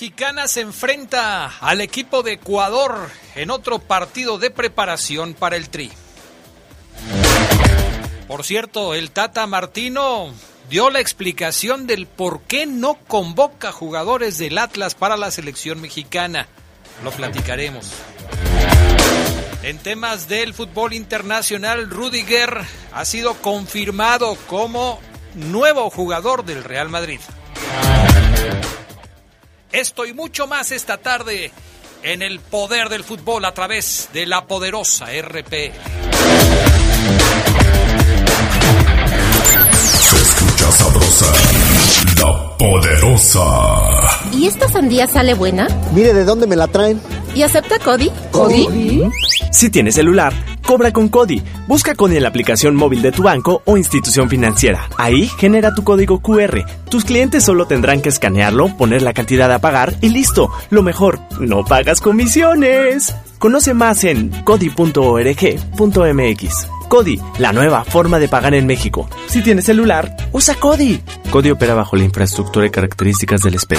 Mexicana se enfrenta al equipo de Ecuador en otro partido de preparación para el Tri. Por cierto, el Tata Martino dio la explicación del por qué no convoca jugadores del Atlas para la selección mexicana. Lo platicaremos. En temas del fútbol internacional, Rudiger ha sido confirmado como nuevo jugador del Real Madrid. Esto y mucho más esta tarde en el poder del fútbol a través de la poderosa RP. Se escucha sabrosa, la poderosa. ¿Y esta sandía sale buena? Mire de dónde me la traen. ¿Y acepta Cody? ¿Cody? Si tienes celular, cobra con Cody. Busca Cody en la aplicación móvil de tu banco o institución financiera. Ahí genera tu código QR. Tus clientes solo tendrán que escanearlo, poner la cantidad a pagar y listo. Lo mejor, no pagas comisiones. Conoce más en cody.org.mx. Cody, la nueva forma de pagar en México. Si tienes celular, usa Cody. Cody opera bajo la infraestructura y características del SPED.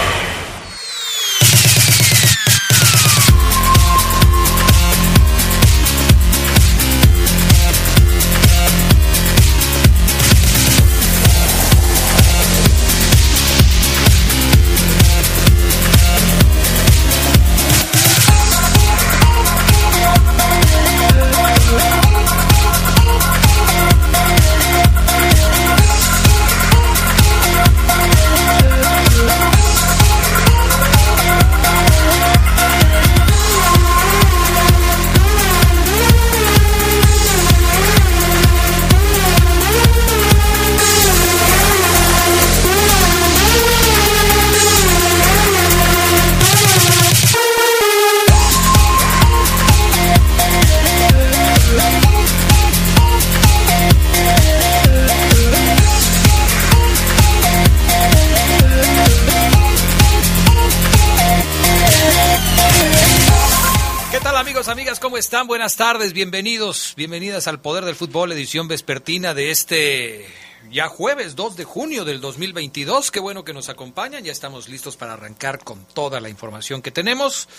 Buenas tardes, bienvenidos, bienvenidas al Poder del Fútbol, edición vespertina de este ya jueves 2 de junio del 2022. Qué bueno que nos acompañan, ya estamos listos para arrancar con toda la información que tenemos.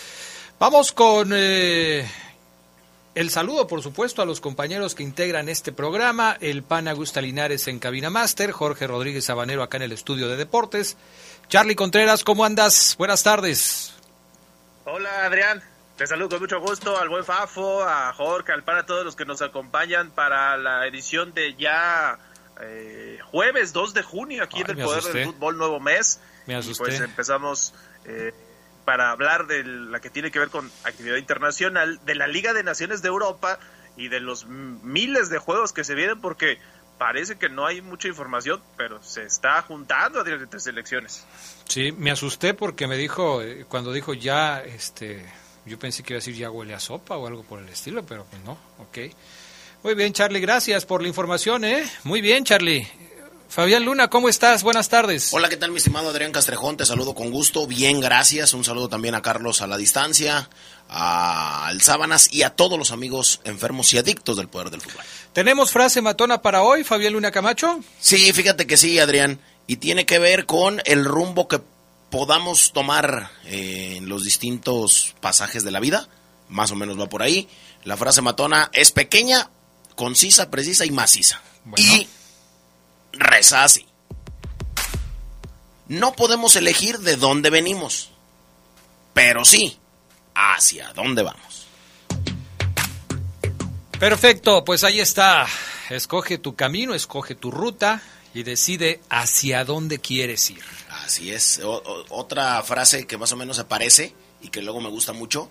Vamos con eh, el saludo, por supuesto, a los compañeros que integran este programa, el PAN Augusta Linares en Cabina Master, Jorge Rodríguez Sabanero acá en el estudio de deportes. Charlie Contreras, ¿cómo andas? Buenas tardes. Hola Adrián, saludo con mucho gusto al buen Fafo, a Jorge, al para todos los que nos acompañan para la edición de ya eh, jueves 2 de junio aquí en el Poder del Fútbol Nuevo Mes. Me asusté. Y pues empezamos eh, para hablar de la que tiene que ver con actividad internacional, de la Liga de Naciones de Europa y de los miles de juegos que se vienen porque parece que no hay mucha información, pero se está juntando a diferentes selecciones. Sí, me asusté porque me dijo, eh, cuando dijo ya, este yo pensé que iba a decir ya huele a sopa o algo por el estilo, pero pues no, ok. Muy bien, Charlie, gracias por la información, ¿eh? Muy bien, Charlie. Fabián Luna, ¿cómo estás? Buenas tardes. Hola, ¿qué tal, mi estimado Adrián Castrejón? Te saludo con gusto. Bien, gracias. Un saludo también a Carlos a la distancia, a Al Sábanas y a todos los amigos enfermos y adictos del poder del fútbol. ¿Tenemos frase matona para hoy, Fabián Luna Camacho? Sí, fíjate que sí, Adrián. Y tiene que ver con el rumbo que podamos tomar eh, en los distintos pasajes de la vida, más o menos va por ahí. La frase matona es pequeña, concisa, precisa y maciza. Y reza así. No podemos elegir de dónde venimos, pero sí hacia dónde vamos. Perfecto, pues ahí está. Escoge tu camino, escoge tu ruta y decide hacia dónde quieres ir. Así es. otra frase que más o menos se parece y que luego me gusta mucho.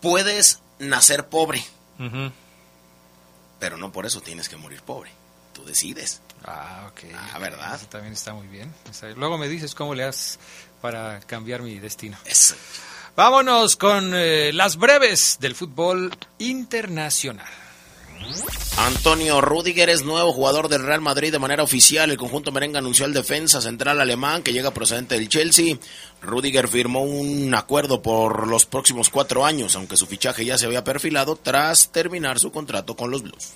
Puedes nacer pobre, pero no por eso tienes que morir pobre. Tú decides. Ah, ok. Ah, ¿verdad? Eso también está muy bien. Luego me dices cómo le haces para cambiar mi destino. Eso. Vámonos con eh, las breves del fútbol internacional. Antonio Rudiger es nuevo jugador del Real Madrid de manera oficial. El conjunto merengue anunció al defensa central alemán que llega procedente del Chelsea. Rudiger firmó un acuerdo por los próximos cuatro años, aunque su fichaje ya se había perfilado tras terminar su contrato con los Blues.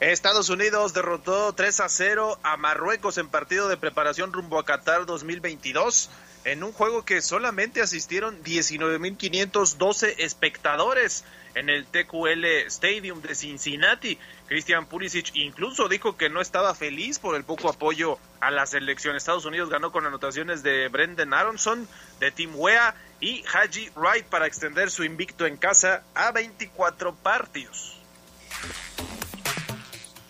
Estados Unidos derrotó 3 a 0 a Marruecos en partido de preparación rumbo a Qatar 2022 en un juego que solamente asistieron 19.512 espectadores en el TQL Stadium de Cincinnati. Christian Pulisic incluso dijo que no estaba feliz por el poco apoyo a la selección. Estados Unidos ganó con anotaciones de Brendan Aronson, de Tim Wea y Haji Wright para extender su invicto en casa a 24 partidos.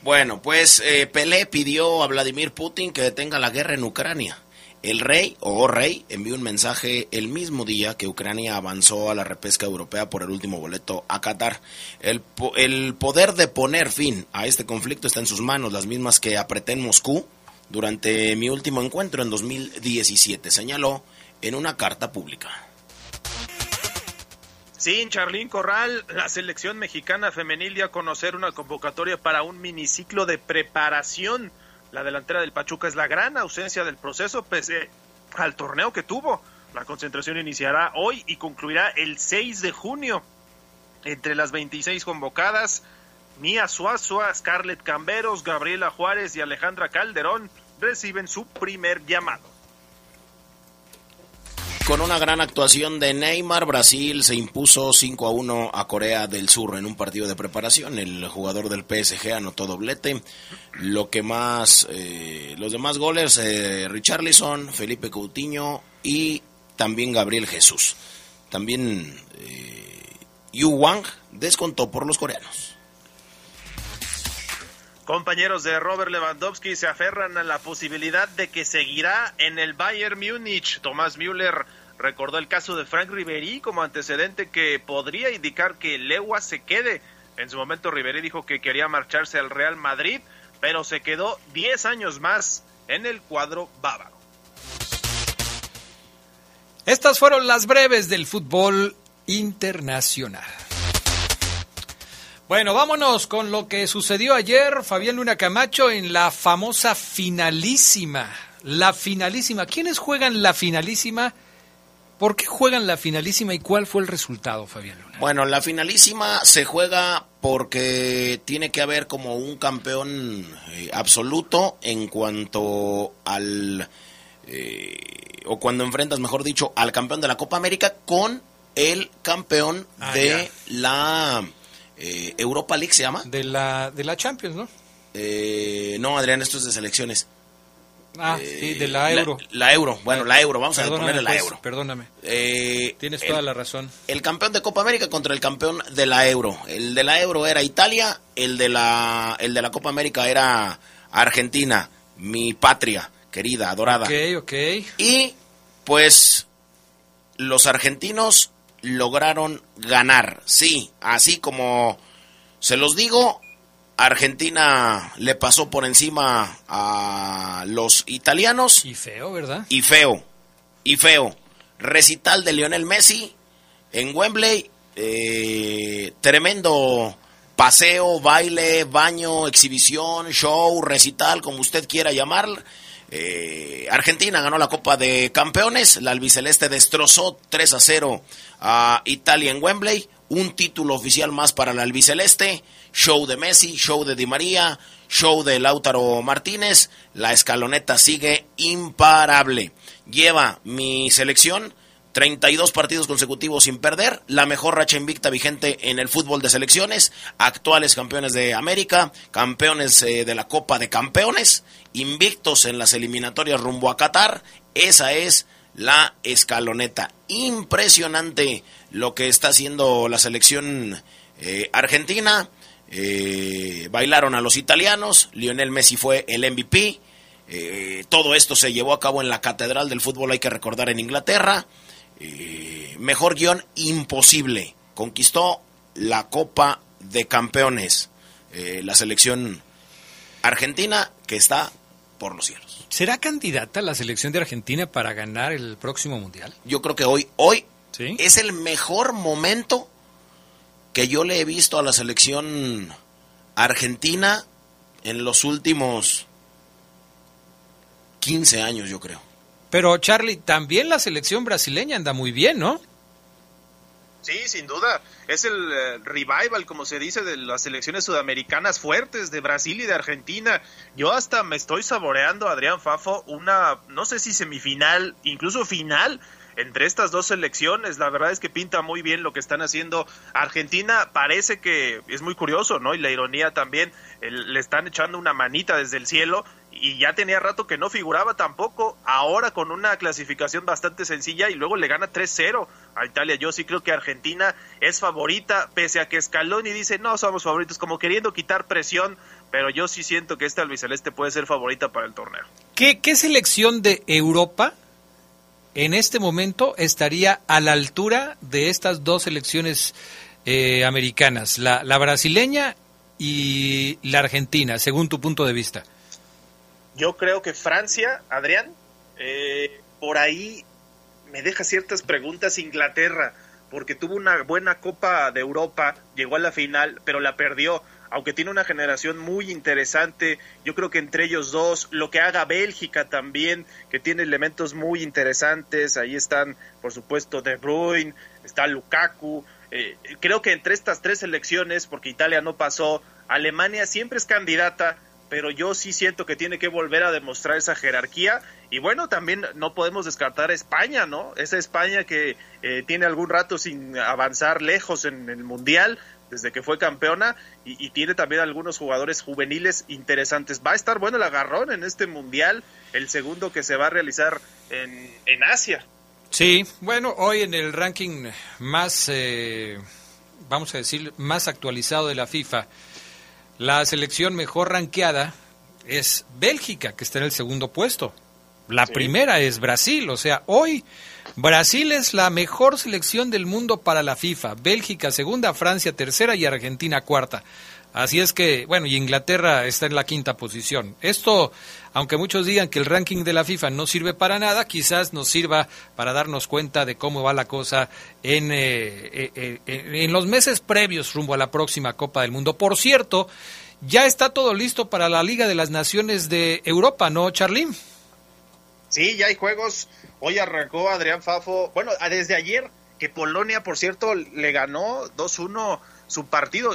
Bueno, pues eh, Pelé pidió a Vladimir Putin que detenga la guerra en Ucrania. El rey o rey envió un mensaje el mismo día que Ucrania avanzó a la repesca europea por el último boleto a Qatar. El, el poder de poner fin a este conflicto está en sus manos, las mismas que apreté en Moscú durante mi último encuentro en 2017, señaló en una carta pública. Sin Charlín Corral, la selección mexicana femenil dio a conocer una convocatoria para un miniciclo de preparación la delantera del Pachuca es la gran ausencia del proceso pese al torneo que tuvo. La concentración iniciará hoy y concluirá el 6 de junio. Entre las 26 convocadas, Mía Suazua, Scarlett Camberos, Gabriela Juárez y Alejandra Calderón reciben su primer llamado. Con una gran actuación de Neymar, Brasil se impuso 5 a 1 a Corea del Sur en un partido de preparación. El jugador del PSG anotó doblete. Lo que más, eh, los demás goles, eh, Richarlison, Felipe Coutinho y también Gabriel Jesús. También eh, Yu Wang descontó por los coreanos. Compañeros de Robert Lewandowski se aferran a la posibilidad de que seguirá en el Bayern Múnich. Tomás Müller recordó el caso de Frank Ribery como antecedente que podría indicar que Lewa se quede. En su momento Ribery dijo que quería marcharse al Real Madrid, pero se quedó 10 años más en el cuadro bávaro. Estas fueron las breves del fútbol internacional. Bueno, vámonos con lo que sucedió ayer, Fabián Luna Camacho, en la famosa finalísima. La finalísima. ¿Quiénes juegan la finalísima? ¿Por qué juegan la finalísima y cuál fue el resultado, Fabián Luna? Bueno, la finalísima se juega porque tiene que haber como un campeón eh, absoluto en cuanto al... Eh, o cuando enfrentas, mejor dicho, al campeón de la Copa América con el campeón ah, de la eh, Europa League se llama. De la, de la Champions, ¿no? Eh, no, Adrián, esto es de selecciones. Ah, eh, sí, de la Euro. La, Euro, bueno, la Euro, vamos a ponerle la pues, Euro. Perdóname. Tienes toda la razón. El campeón de Copa América contra el campeón de la Euro. El de la Euro era Italia, el de la, el de la Copa América era Argentina, mi patria querida, adorada. Ok, ok. Y pues los argentinos lograron ganar. Sí, así como se los digo, Argentina le pasó por encima a los italianos. Y feo, ¿verdad? Y feo, y feo. Recital de Lionel Messi en Wembley. Eh, tremendo paseo, baile, baño, exhibición, show, recital, como usted quiera llamar. Eh, Argentina ganó la Copa de Campeones, la albiceleste destrozó 3 a 0 a Italia en Wembley, un título oficial más para la albiceleste, show de Messi, show de Di María, show de Lautaro Martínez, la escaloneta sigue imparable. Lleva mi selección 32 partidos consecutivos sin perder, la mejor racha invicta vigente en el fútbol de selecciones, actuales campeones de América, campeones eh, de la Copa de Campeones, invictos en las eliminatorias rumbo a Qatar. Esa es la escaloneta. Impresionante lo que está haciendo la selección eh, argentina. eh, bailaron a los italianos, Lionel Messi fue el MVP, eh, todo esto se llevó a cabo en la Catedral del Fútbol, hay que recordar, en Inglaterra. Eh, mejor guion imposible, conquistó la Copa de Campeones, la selección argentina que está por los cielos. ¿Será candidata la selección de Argentina para ganar el próximo Mundial? Yo creo que hoy, hoy es el mejor momento que yo le he visto a la selección argentina en los últimos 15 años, yo creo. Pero Charlie, también la selección brasileña anda muy bien, ¿no? Sí, sin duda. Es el eh, revival, como se dice, de las selecciones sudamericanas fuertes de Brasil y de Argentina. Yo hasta me estoy saboreando, Adrián Fafo, una, no sé si semifinal, incluso final entre estas dos selecciones. La verdad es que pinta muy bien lo que están haciendo. Argentina parece que es muy curioso, ¿no? Y la ironía también, le están echando una manita desde el cielo y ya tenía rato que no figuraba tampoco. Ahora con una clasificación bastante sencilla y luego le gana 3-0 a Italia. Yo sí creo que Argentina es favorita, pese a que Scaloni dice no somos favoritos, como queriendo quitar presión. Pero yo sí siento que esta albiceleste puede ser favorita para el torneo. ¿Qué, selección de Europa en este momento estaría a la altura de estas dos elecciones eh, americanas, la, brasileña y la argentina, según tu punto de vista? Yo creo que Francia, Adrián, eh, por ahí me deja ciertas preguntas Inglaterra, porque tuvo una buena Copa de Europa, llegó a la final, pero la perdió aunque tiene una generación muy interesante, yo creo que entre ellos dos, lo que haga Bélgica también, que tiene elementos muy interesantes, ahí están, por supuesto, De Bruyne, está Lukaku, eh, creo que entre estas tres elecciones, porque Italia no pasó, Alemania siempre es candidata, pero yo sí siento que tiene que volver a demostrar esa jerarquía. Y bueno, también no podemos descartar a España, ¿no? Esa España que eh, tiene algún rato sin avanzar lejos en el Mundial, desde que fue campeona y, tiene también algunos jugadores juveniles interesantes. Va a estar bueno el agarrón en este mundial, el segundo que se va a realizar en, en Asia. Sí, bueno, hoy en el ranking más, eh, vamos a decir, más actualizado de la FIFA, la selección mejor ranqueada es Bélgica, que está en el segundo puesto. La primera es Brasil, o sea, hoy Brasil es la mejor selección del mundo para la FIFA, Bélgica segunda, Francia tercera y Argentina cuarta. Así es que, bueno, y Inglaterra está en la quinta posición. Esto, aunque muchos digan que el ranking de la FIFA no sirve para nada, quizás nos sirva para darnos cuenta de cómo va la cosa en, eh, eh, eh, en los meses previos rumbo a la próxima Copa del Mundo. Por cierto, ya está todo listo para la Liga de las Naciones de Europa, ¿no, Charly? Sí, ya hay juegos. Hoy arrancó Adrián Fafo. Bueno, desde ayer, que Polonia, por cierto, le ganó 2-1 su partido.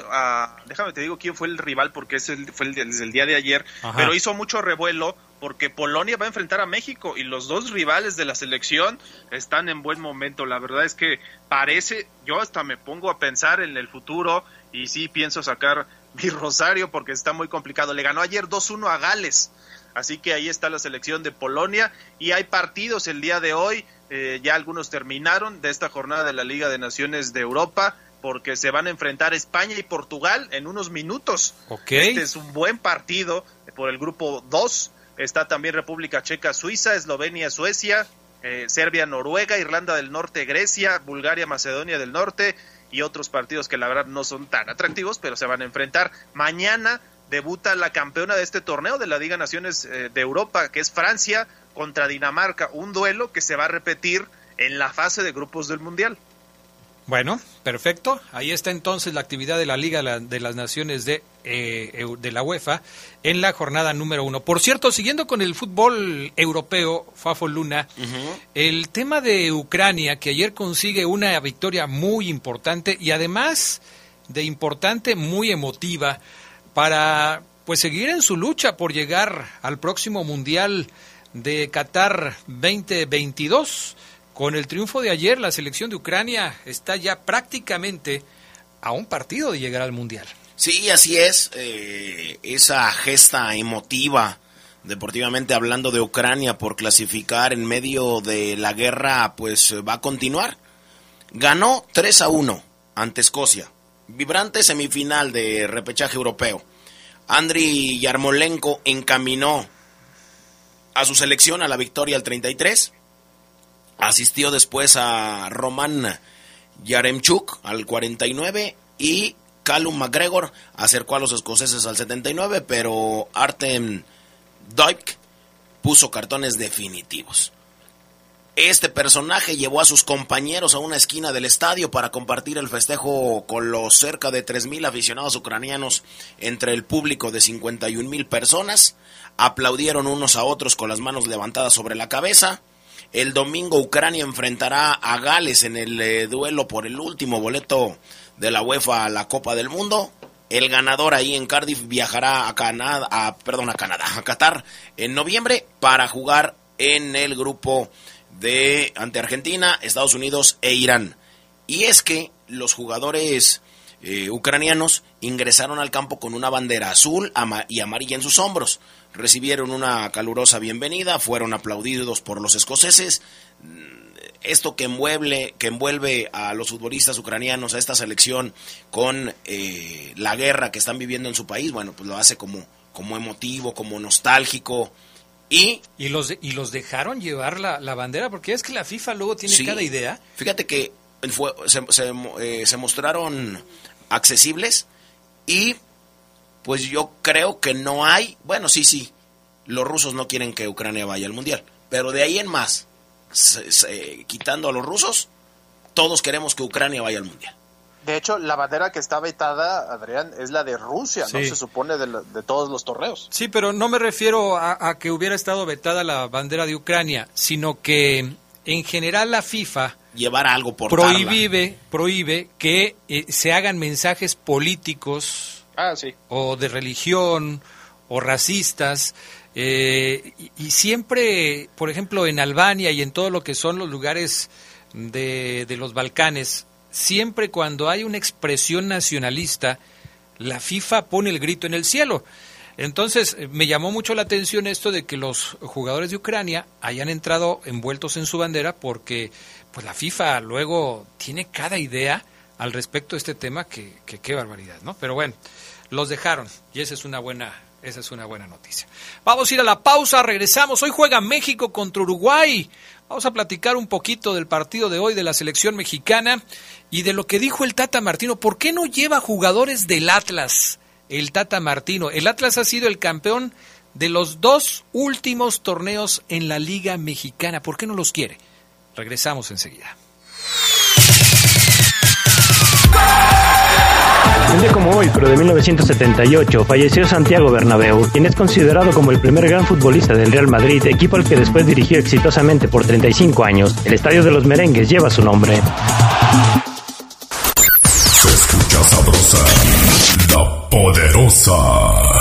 déjame te digo quién fue el rival, porque es el, fue el, desde el día de ayer. Pero hizo mucho revuelo porque Polonia va a enfrentar a México y los dos rivales de la selección están en buen momento. La verdad es que parece, yo hasta me pongo a pensar en el futuro y sí pienso sacar mi rosario porque está muy complicado. Le ganó ayer 2-1 a Gales. Así que ahí está la selección de Polonia y hay partidos el día de hoy, eh, ya algunos terminaron de esta jornada de la Liga de Naciones de Europa porque se van a enfrentar España y Portugal en unos minutos. Este es un buen partido por el grupo 2. Está también República Checa, Suiza, Eslovenia, Suecia, eh, Serbia, Noruega, Irlanda del Norte, Grecia, Bulgaria, Macedonia del Norte y otros partidos que la verdad no son tan atractivos, pero se van a enfrentar. Mañana debuta la campeona de este torneo de la Liga Naciones eh, de Europa, que es Francia contra Dinamarca, un duelo que se va a repetir en la fase de grupos del Mundial. Bueno, perfecto. Ahí está entonces la actividad de la Liga de las Naciones de, eh, de la UEFA en la jornada número uno. Por cierto, siguiendo con el fútbol europeo, Fafo Luna, el tema de Ucrania, que ayer consigue una victoria muy importante y además de importante, muy emotiva para pues seguir en su lucha por llegar al próximo Mundial de Qatar 2022. Con el triunfo de ayer, la selección de Ucrania está ya prácticamente a un partido de llegar al Mundial. Sí, así es. Eh, esa gesta emotiva, deportivamente hablando de Ucrania, por clasificar en medio de la guerra, pues va a continuar. Ganó 3 a 1 ante Escocia vibrante semifinal de repechaje europeo. Andriy Yarmolenko encaminó a su selección a la victoria al 33. Asistió después a Roman Yaremchuk al 49 y Callum McGregor acercó a los escoceses al 79, pero Artem Doik puso cartones definitivos. Este personaje llevó a sus compañeros a una esquina del estadio para compartir el festejo con los cerca de 3.000 aficionados ucranianos entre el público de 51.000 personas. Aplaudieron unos a otros con las manos levantadas sobre la cabeza. El domingo Ucrania enfrentará a Gales en el eh, duelo por el último boleto de la UEFA a la Copa del Mundo. El ganador ahí en Cardiff viajará a Canadá, a, perdón, a Canadá, a Qatar en noviembre para jugar en el grupo de ante Argentina, Estados Unidos e Irán. Y es que los jugadores eh, ucranianos ingresaron al campo con una bandera azul y amarilla en sus hombros. Recibieron una calurosa bienvenida, fueron aplaudidos por los escoceses. Esto que envuelve, que envuelve a los futbolistas ucranianos, a esta selección, con eh, la guerra que están viviendo en su país, bueno, pues lo hace como, como emotivo, como nostálgico. Y, y, los, y los dejaron llevar la, la bandera, porque es que la FIFA luego tiene cada idea. Fíjate que fue, se, eh, se, mostraron accesibles y pues yo creo que no hay, bueno, sí, sí, los rusos no quieren que Ucrania vaya al Mundial, pero de ahí en más, quitando a los rusos, todos queremos que Ucrania vaya al Mundial. De hecho, la bandera que está vetada, Adrián, es la de Rusia, ¿no? Se supone de, todos los torneos. Sí, pero no me refiero a, que hubiera estado vetada la bandera de Ucrania, sino que en general la FIFA llevar algo por prohíbe prohíbe que eh, se hagan mensajes políticos ah, o de religión o racistas eh, y, siempre por ejemplo en Albania y en todo lo que son los lugares de, de los Balcanes siempre cuando hay una expresión nacionalista, la FIFA pone el grito en el cielo. Entonces, eh, me llamó mucho la atención esto de que los jugadores de Ucrania hayan entrado envueltos en su bandera porque pues la FIFA luego tiene cada idea al respecto de este tema que, que qué barbaridad, ¿no? Pero bueno, los dejaron y esa es una buena esa es una buena noticia. Vamos a ir a la pausa, regresamos. Hoy juega México contra Uruguay. Vamos a platicar un poquito del partido de hoy de la selección mexicana y de lo que dijo el Tata Martino. ¿Por qué no lleva jugadores del Atlas el Tata Martino? El Atlas ha sido el campeón de los dos últimos torneos en la Liga Mexicana. ¿Por qué no los quiere? Regresamos enseguida. Un día como hoy, pero de 1978, falleció Santiago Bernabéu, quien es considerado como el primer gran futbolista del Real Madrid, equipo al que después dirigió exitosamente por 35 años. El Estadio de los Merengues lleva su nombre. Se escucha sabrosa, la poderosa.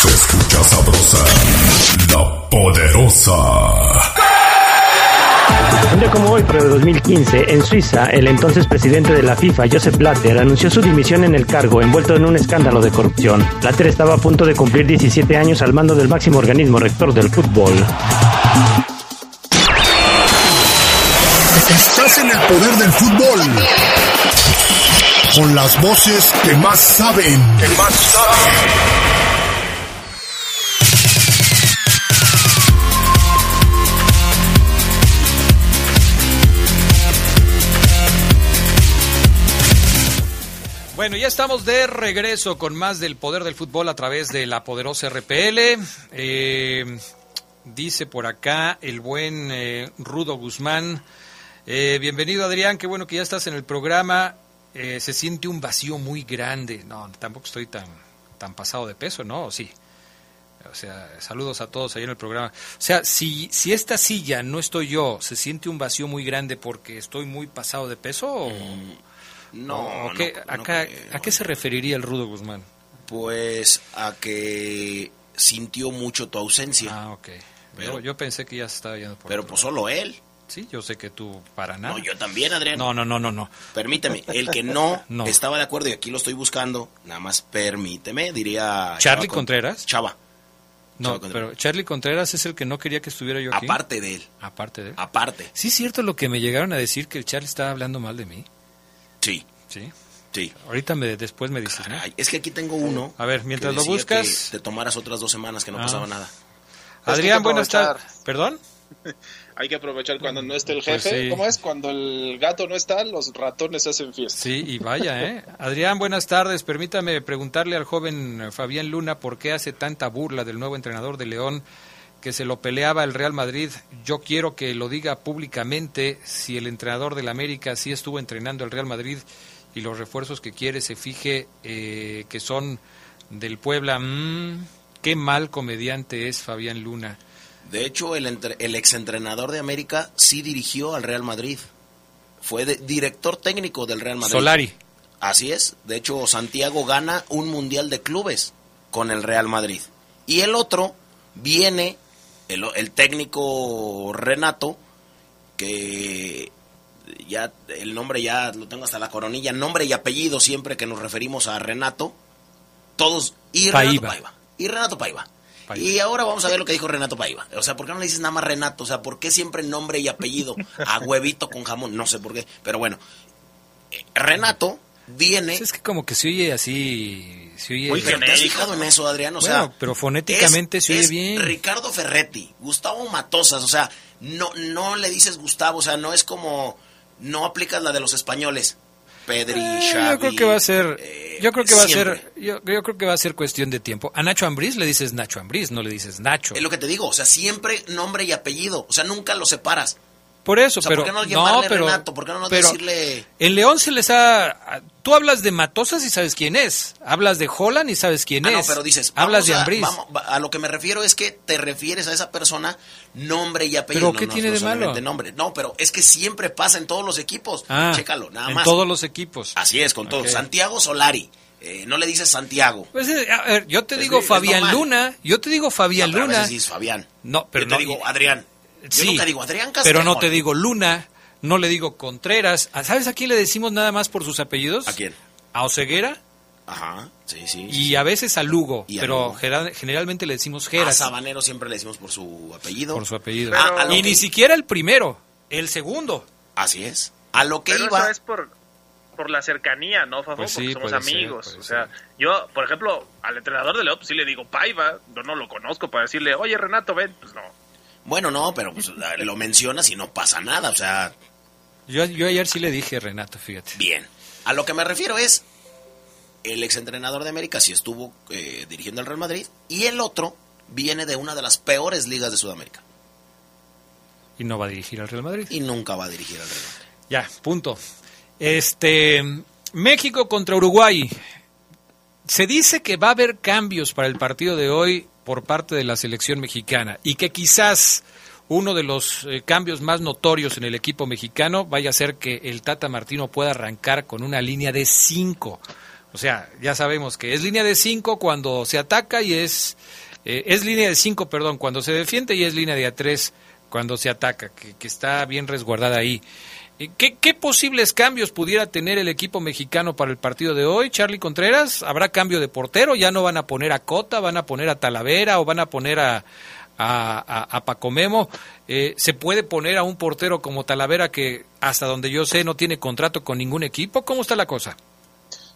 Se escucha sabrosa, la poderosa. Un día como hoy, pero de 2015, en Suiza, el entonces presidente de la FIFA, Joseph Blatter, anunció su dimisión en el cargo, envuelto en un escándalo de corrupción. Blatter estaba a punto de cumplir 17 años al mando del máximo organismo rector del fútbol. Estás en el poder del fútbol. Con las voces que más saben. Que más saben. Bueno, ya estamos de regreso con más del poder del fútbol a través de la poderosa RPL. Eh, dice por acá el buen eh, Rudo Guzmán. Eh, bienvenido Adrián, qué bueno que ya estás en el programa. Eh, se siente un vacío muy grande. No, tampoco estoy tan, tan pasado de peso, ¿no? ¿O sí? O sea, saludos a todos ahí en el programa. O sea, si, si esta silla no estoy yo, ¿se siente un vacío muy grande porque estoy muy pasado de peso? O, No, o qué- no, no acá- creo. ¿A qué se referiría el Rudo Guzmán? Pues a que sintió mucho tu ausencia. Ah, ok. Pero- yo, yo pensé que ya se estaba yendo por Pero pues solo él. Sí, yo sé que tú para nada. No, yo también, Adrián. No, no, no, no, no. Permíteme, el que no, No. estaba de acuerdo y aquí lo estoy buscando, nada más permíteme, diría... ¿Charlie Chava Contreras? Chava, No, Chava Contreras. pero Charlie Contreras es el que no quería que estuviera yo aquí. aparte de él, Aparte de él. aparte. Sí, es cierto lo que me llegaron a decir que el Charlie estaba hablando mal de mí. Sí, Sí. sí. Ahorita me, después me dices, ¿no? Ay, es que aquí tengo uno. A ver, mientras que lo buscas- que te tomaras otras dos semanas que no Ah. pasaba nada. Adrián, que buenas tardes. ¿Perdón? Hay que aprovechar cuando no esté el Pues jefe. sí. ¿Cómo es? Cuando el gato no está, los ratones hacen fiesta. Sí, y vaya, ¿eh? Adrián, buenas tardes. Permítame preguntarle al joven Fabián Luna por qué hace tanta burla del nuevo entrenador de León que se lo peleaba el Real Madrid. Yo quiero que lo diga públicamente si el entrenador del América sí estuvo entrenando el Real Madrid y los refuerzos que quiere se fije eh, que son del Puebla. Mm, qué mal comediante es Fabián Luna. De hecho, el, entre- el exentrenador de América sí dirigió al Real Madrid. Fue de- director técnico del Real Madrid. Solari. Así es. De hecho, Santiago gana un mundial de clubes con el Real Madrid. Y el otro viene, el, el técnico Renato, que ya el nombre ya lo tengo hasta la coronilla, nombre y apellido siempre que nos referimos a Renato, todos, y Renato Paiva. Paiva. Y Renato Paiva. Paiva. Y ahora vamos a ver lo que dijo Renato Paiva. O sea, ¿por qué no le dices nada más Renato? O sea, ¿por qué siempre nombre y apellido? A huevito con jamón, no sé por qué. Pero bueno, Renato viene... Es que como que se oye así... Se oye... Muy Pero ¿te has fijado en eso, Adrián? O Bueno, sea, pero fonéticamente es- se oye es bien. Ricardo Ferretti, Gustavo Matosas, o sea, no, no le dices Gustavo, o sea, no es como, no aplicas la de los españoles. Pedri, Eh, Xavi, yo creo que va a ser eh, yo creo que va a ser yo, yo creo que va a ser cuestión de tiempo a Nacho Ambriz le dices Nacho Ambriz no le dices Nacho Es lo que te digo, o sea, siempre nombre y apellido, o sea, nunca lo separas. Por eso O sea, pero ¿por qué no llamarle pero Renato? ¿Por qué no pero decirle- en León se les ha tú hablas de Matosas y sabes quién es hablas de Holland y sabes quién Ah, no, es pero dices, hablas de Ambriz a lo que me refiero es que te refieres a esa persona nombre y apellido. ¿Pero no, qué no, tiene no de malo? nombre. No, pero es que siempre pasa en todos los equipos. ah Chécalo, nada en más. todos los equipos Así es, con todo. Ok. Santiago Solari. Eh, no le dices Santiago. Pues, eh, a ver, yo te Es digo de- es Fabián normal. Luna yo te digo Fabián No, pero a Luna veces dices Fabián. no pero Yo no te digo Adrián. Yo Sí, nunca digo Adrián Castejón. Pero no te digo Luna, no le digo Contreras. ¿A- ¿Sabes a quién le decimos nada más por sus apellidos? ¿A quién? A Oceguera Ajá, sí, sí. y a veces a Lugo, Y a pero Lugo. generalmente le decimos A Geras Sabanero siempre le decimos por su apellido. por su apellido. Ah, a y que- ni siquiera el primero, el segundo. Así es. A lo que Pero iba. eso es por, por la cercanía, ¿no, Fafo? Pues sí, Porque somos ser, amigos. o sea, ser. yo, por ejemplo, al entrenador de León pues, sí le digo Paiva, yo no lo conozco para decirle, oye, Renato, ven. Pues no. Bueno, no, pero pues, lo mencionas y no pasa nada. O sea, Yo, yo ayer sí le dije Renato, fíjate. bien. A lo que me refiero es. El exentrenador de América sí estuvo eh, dirigiendo al Real Madrid. Y el otro viene de una de las peores ligas de Sudamérica. Y no va a dirigir al Real Madrid. Y nunca va a dirigir al Real Madrid. Ya, punto. Este, México contra Uruguay. Se dice que va a haber cambios para el partido de hoy por parte de la selección mexicana y que quizás uno de los eh, cambios más notorios en el equipo mexicano vaya a ser que el Tata Martino pueda arrancar con una línea de cinco. O sea, ya sabemos que es línea de cinco cuando se ataca y es eh, es línea de cinco, perdón, cuando se defiende y es línea de a tres cuando se ataca, que está bien resguardada ahí. ¿Qué, ¿Qué posibles cambios pudiera tener el equipo mexicano para el partido de hoy, Charlie Contreras? ¿Habrá cambio de portero? ¿Ya no van a poner a Cota, van a poner a Talavera o van a poner a, a, a- a Paco Memo? Eh, ¿Se puede poner a un portero como Talavera que hasta donde yo sé no tiene contrato con ningún equipo? ¿Cómo está la cosa?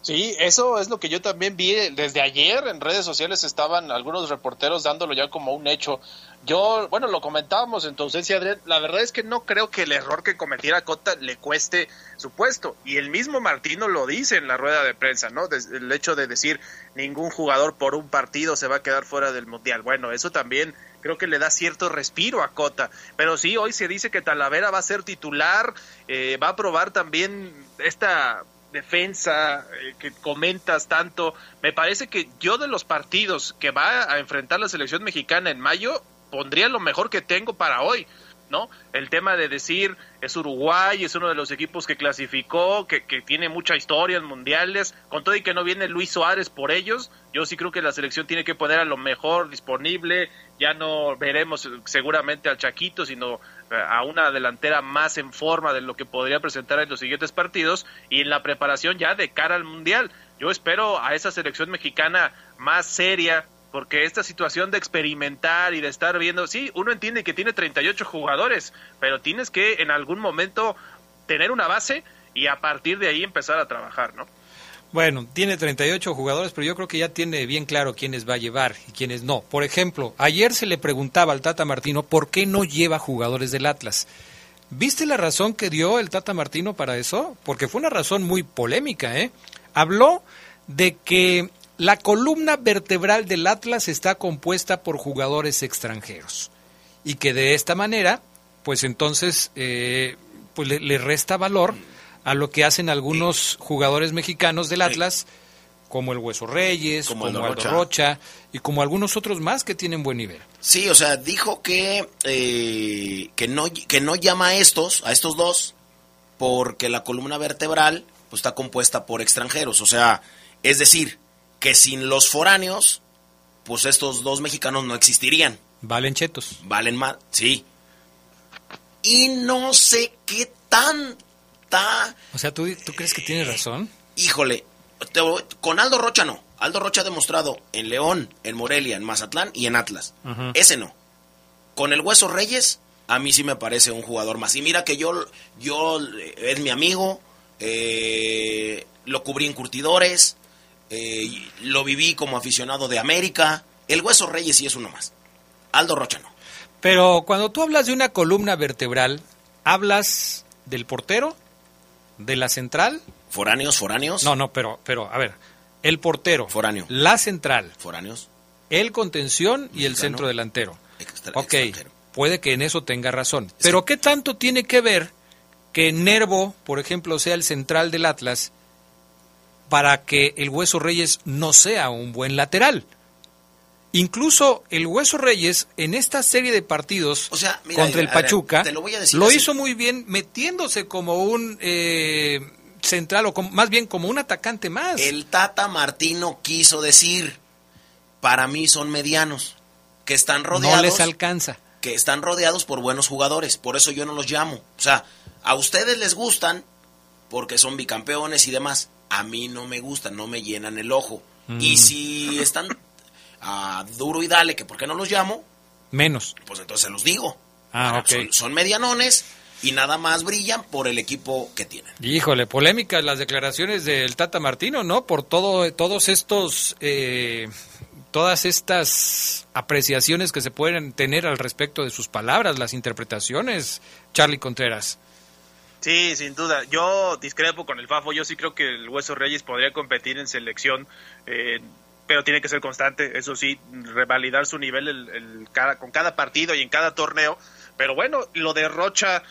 Sí, eso es lo que yo también vi desde ayer en redes sociales estaban algunos reporteros dándolo ya como un hecho. Yo, bueno, lo comentábamos en tu ausencia, Adrián, la verdad es que no creo que el error que cometiera Cota le cueste su puesto. Y el mismo Martino lo dice en la rueda de prensa, ¿no? el hecho de decir ningún jugador por un partido se va a quedar fuera del Mundial. Bueno, eso también creo que le da cierto respiro a Cota. Pero sí, hoy se dice que Talavera va a ser titular, eh, va a probar también esta defensa eh, que comentas tanto, me parece que yo de los partidos que va a enfrentar la selección mexicana en mayo, pondría lo mejor que tengo para hoy. ¿no? El tema de decir es Uruguay, es uno de los equipos que clasificó, que, que, tiene mucha historia en mundiales, con todo y que no viene Luis Suárez por ellos, yo sí creo que la selección tiene que poner a lo mejor disponible, ya no veremos seguramente al Chaquito, sino a una delantera más en forma de lo que podría presentar en los siguientes partidos y en la preparación ya de cara al Mundial. Yo espero a esa selección mexicana más seria, porque esta situación de experimentar y de estar viendo, sí, uno entiende que tiene 38 jugadores, pero tienes que en algún momento tener una base y a partir de ahí empezar a trabajar, ¿no? Bueno, tiene 38 jugadores, pero yo creo que ya tiene bien claro quiénes va a llevar y quiénes no. Por ejemplo, ayer se le preguntaba al Tata Martino por qué no lleva jugadores del Atlas. ¿Viste la razón que dio el Tata Martino para eso? Porque fue una razón muy polémica, ¿eh? Habló de que la columna vertebral del Atlas está compuesta por jugadores extranjeros y que de esta manera, pues entonces, eh, pues le, le resta valor a lo que hacen algunos jugadores mexicanos del Atlas, como el Hueso Reyes, como, Aldo, Rocha. y como algunos otros más que tienen buen nivel. Sí, o sea, dijo que, eh, que, no, que no llama a estos, a estos dos, porque la columna vertebral pues, está compuesta por extranjeros. O sea, es decir, que sin los foráneos, pues estos dos mexicanos no existirían. Valen chetos. Valen más, sí. Y no sé qué tan o sea, ¿tú, tú crees que tiene razón? Híjole, con Aldo Rocha no. Aldo Rocha ha demostrado en León, en Morelia, en Mazatlán y en Atlas. Ese no. Con el Hueso Reyes, a mí sí me parece un jugador más. Y mira que yo, yo es mi amigo, eh, lo cubrí en curtidores, eh, lo viví como aficionado de América. El Hueso Reyes sí es uno más. Aldo Rocha no. Pero cuando tú hablas de una columna vertebral, ¿hablas del portero? De la central. Foráneos, foráneos. No, no, pero, pero, a ver, el portero. Foráneo. La central. Foráneos. El contención y el centro delantero. ok, puede que en eso tenga razón. Pero ¿qué tanto tiene que ver que Nervo, por ejemplo, sea el central del Atlas para que el Hueso Reyes no sea un buen lateral? Incluso el Hueso Reyes en esta serie de partidos contra el Pachuca lo, hizo muy bien metiéndose como un eh, central o más bien como un atacante más. El Tata Martino quiso decir, para mí son medianos, que están rodeados. No les alcanza. Que están rodeados por buenos jugadores, por eso yo no los llamo. O sea, a ustedes les gustan porque son bicampeones y demás. A mí no me gustan, no me llenan el ojo. Y mm. si están a duro y dale, que por qué no los llamo. Menos. Pues entonces se los digo. Ah, son, medianones y nada más brillan por el equipo que tienen. Híjole, polémicas las declaraciones del Tata Martino, ¿no? Por todo, todos estos, eh, todas estas apreciaciones que se pueden tener al respecto de sus palabras, las interpretaciones, Charlie Contreras. Sí, sin duda. Yo discrepo con el Fafo. Yo sí creo que el Hueso Reyes podría competir en selección. Eh, pero tiene que ser constante, eso sí, revalidar su nivel el, cada, con cada partido y en cada torneo. Pero bueno, lo de Rocha,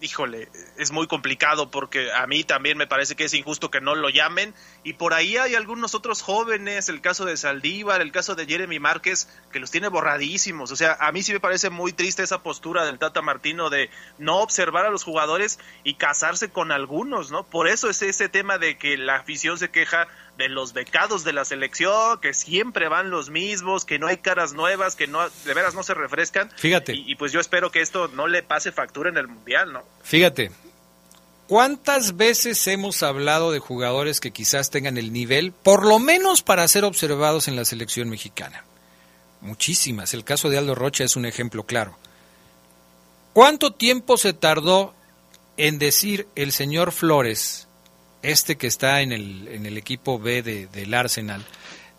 híjole, es muy complicado porque a mí también me parece que es injusto que no lo llamen. Y por ahí hay algunos otros jóvenes, el caso de Saldívar, el caso de Jeremy Márquez, que los tiene borradísimos. O sea, a mí sí me parece muy triste esa postura del Tata Martino de no observar a los jugadores y casarse con algunos, ¿no? Por eso es ese tema de que la afición se queja de los becados de la selección, que siempre van los mismos, que no hay caras nuevas, que no de veras no se refrescan. Fíjate. Y, pues yo espero que esto no le pase factura en el Mundial, ¿no? Fíjate. ¿Cuántas veces hemos hablado de jugadores que quizás tengan el nivel, por lo menos para ser observados en la selección mexicana? Muchísimas. El caso de Aldo Rocha es un ejemplo claro. ¿Cuánto tiempo se tardó en decir el señor Flores este que está en el, en el equipo B de, del Arsenal,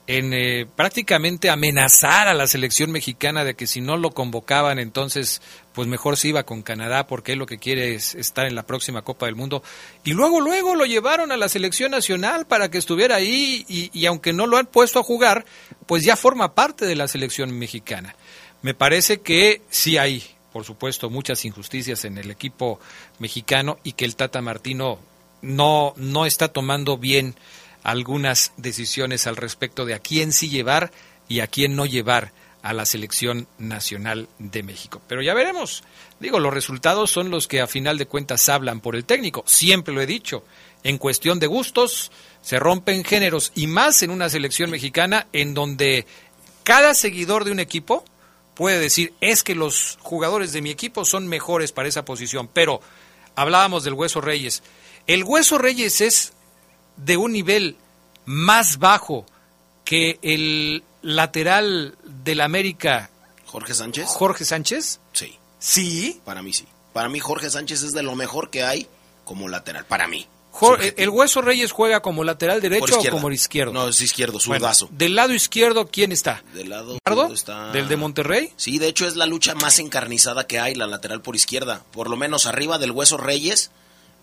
en eh, prácticamente amenazar a la selección mexicana de que si no lo convocaban entonces pues mejor se iba con Canadá porque él lo que quiere es estar en la próxima Copa del Mundo. Y luego luego lo llevaron a la selección nacional para que estuviera ahí y, y aunque no lo han puesto a jugar pues ya forma parte de la selección mexicana. Me parece que sí hay por supuesto muchas injusticias en el equipo mexicano y que el Tata Martino no no está tomando bien algunas decisiones al respecto de a quién sí llevar y a quién no llevar a la selección nacional de México. Pero ya veremos. Digo, los resultados son los que a final de cuentas hablan por el técnico. Siempre lo he dicho. En cuestión de gustos, se rompen géneros y más en una selección mexicana en donde cada seguidor de un equipo puede decir, es que los jugadores de mi equipo son mejores para esa posición. Pero hablábamos del Hueso Reyes. El Hueso Reyes es de un nivel más bajo que el lateral del América. Jorge Sánchez. Jorge Sánchez. Sí. Sí. Para mí sí. Para mí Jorge Sánchez es de lo mejor que hay como lateral. Para mí. Jorge, ¿El Hueso Reyes juega como lateral derecho o como izquierdo? No, es izquierdo, zurdazo. Bueno, del lado izquierdo, ¿quién está? Del lado está... ¿Del de Monterrey? Sí, de hecho es la lucha más encarnizada que hay, la lateral por izquierda. Por lo menos arriba del Hueso Reyes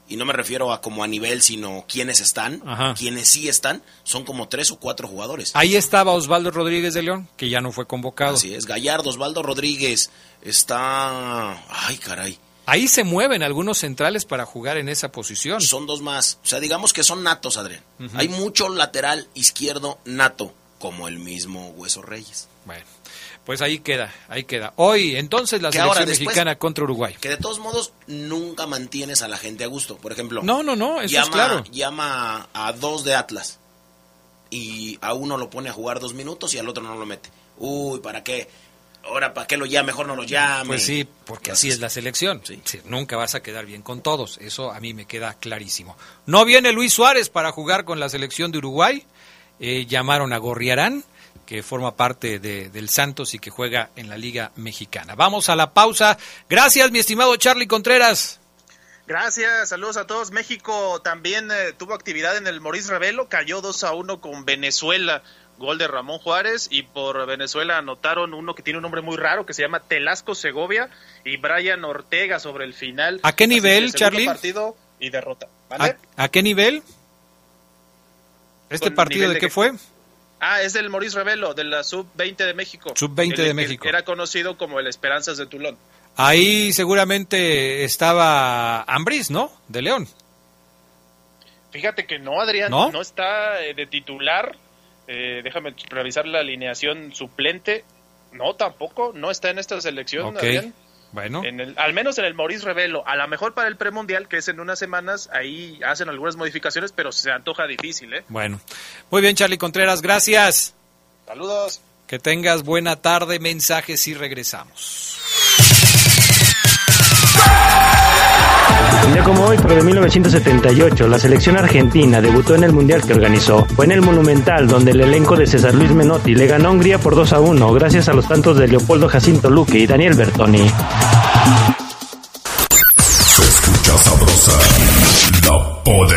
y no me refiero a como a nivel, sino quiénes están, Ajá. quienes sí están, son como tres o cuatro jugadores. Ahí estaba Osvaldo Rodríguez de León, que ya no fue convocado. Así es, Gallardo, Osvaldo Rodríguez, está... Ay, caray. Ahí se mueven algunos centrales para jugar en esa posición. Son dos más. O sea, digamos que son natos, Adrián. Hay mucho lateral izquierdo nato, como el mismo Hueso Reyes. Bueno, pues ahí queda, ahí queda. Hoy, entonces, la Que selección ahora, después- mexicana contra Uruguay. Que de todos modos nunca mantienes a la gente a gusto. Por ejemplo, No, no, no, eso llama, es claro. llama a dos de Atlas y a uno lo pone a jugar dos minutos y al otro no lo mete. Uy, ¿para qué? Ahora, ¿para qué lo llame? Mejor no lo llame. Pues sí, porque así es la selección. Sí. Sí, nunca vas a quedar bien con todos. Eso a mí me queda clarísimo. No viene Luis Suárez para jugar con la selección de Uruguay. Eh, llamaron a Gorriarán, que forma parte de- del Santos y que juega en la Liga Mexicana. Vamos a la pausa. Gracias, mi estimado Charlie Contreras. Gracias, saludos a todos. México también eh, tuvo actividad en el Maurice Revelo, cayó 2 a 1 con Venezuela, gol de Ramón Juárez, y por Venezuela anotaron uno que tiene un nombre muy raro que se llama Telasco Segovia y Brian Ortega sobre el final. ¿A qué nivel, Charlie? partido y derrota. ¿vale? ¿A, a qué nivel? ¿Este partido nivel de de qué que- fue? Ah, es del Maurice Revelo, de la Sub-20 de México. Sub-20 El- de México. Era conocido como el Esperanzas de Tulón. Ahí seguramente estaba Ambris, ¿no? De León. Fíjate que no, Adrián, ¿No? no, está eh, de titular. Eh, déjame revisar la alineación suplente. No, tampoco, no está en esta selección, Ok. Adrián. Bueno. En el, al menos en el Maurice Revelo. A lo mejor para el premundial, que es en unas semanas, ahí hacen algunas modificaciones, pero se antoja difícil, ¿eh? Bueno. Muy bien, Charlie Contreras, gracias. Saludos. Que tengas buena tarde, mensajes y regresamos. Un día como hoy, pero de 1978, la selección argentina debutó en el mundial que organizó. Fue en el Monumental, donde el elenco de César Luis Menotti le ganó a Hungría por 2 a 1, gracias a los tantos de Leopoldo Jacinto Luque y Daniel Bertoni. Se escucha sabrosa, la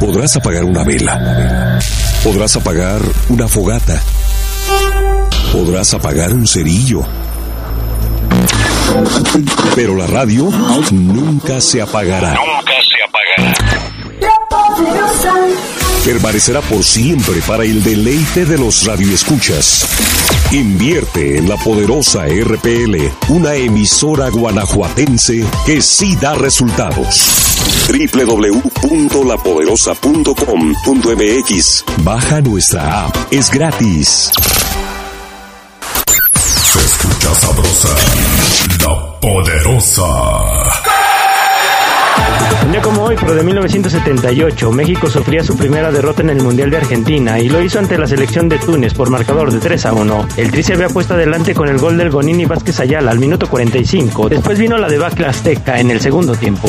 Podrás apagar una vela. Podrás apagar una fogata. Podrás apagar un cerillo. Pero la radio nunca se apagará. Nunca se apagará. Permanecerá por siempre para el deleite de los radioescuchas. Invierte en la poderosa RPL, una emisora guanajuatense que sí da resultados. www.lapoderosa.com.mx Baja nuestra app, es gratis. Se escucha sabrosa, la poderosa. Un día como hoy, pero de 1978, México sufría su primera derrota en el Mundial de Argentina y lo hizo ante la selección de Túnez por marcador de 3 a 1. El Tri se había puesto adelante con el gol del Gonini Vázquez Ayala al minuto 45. Después vino la debacle azteca en el segundo tiempo.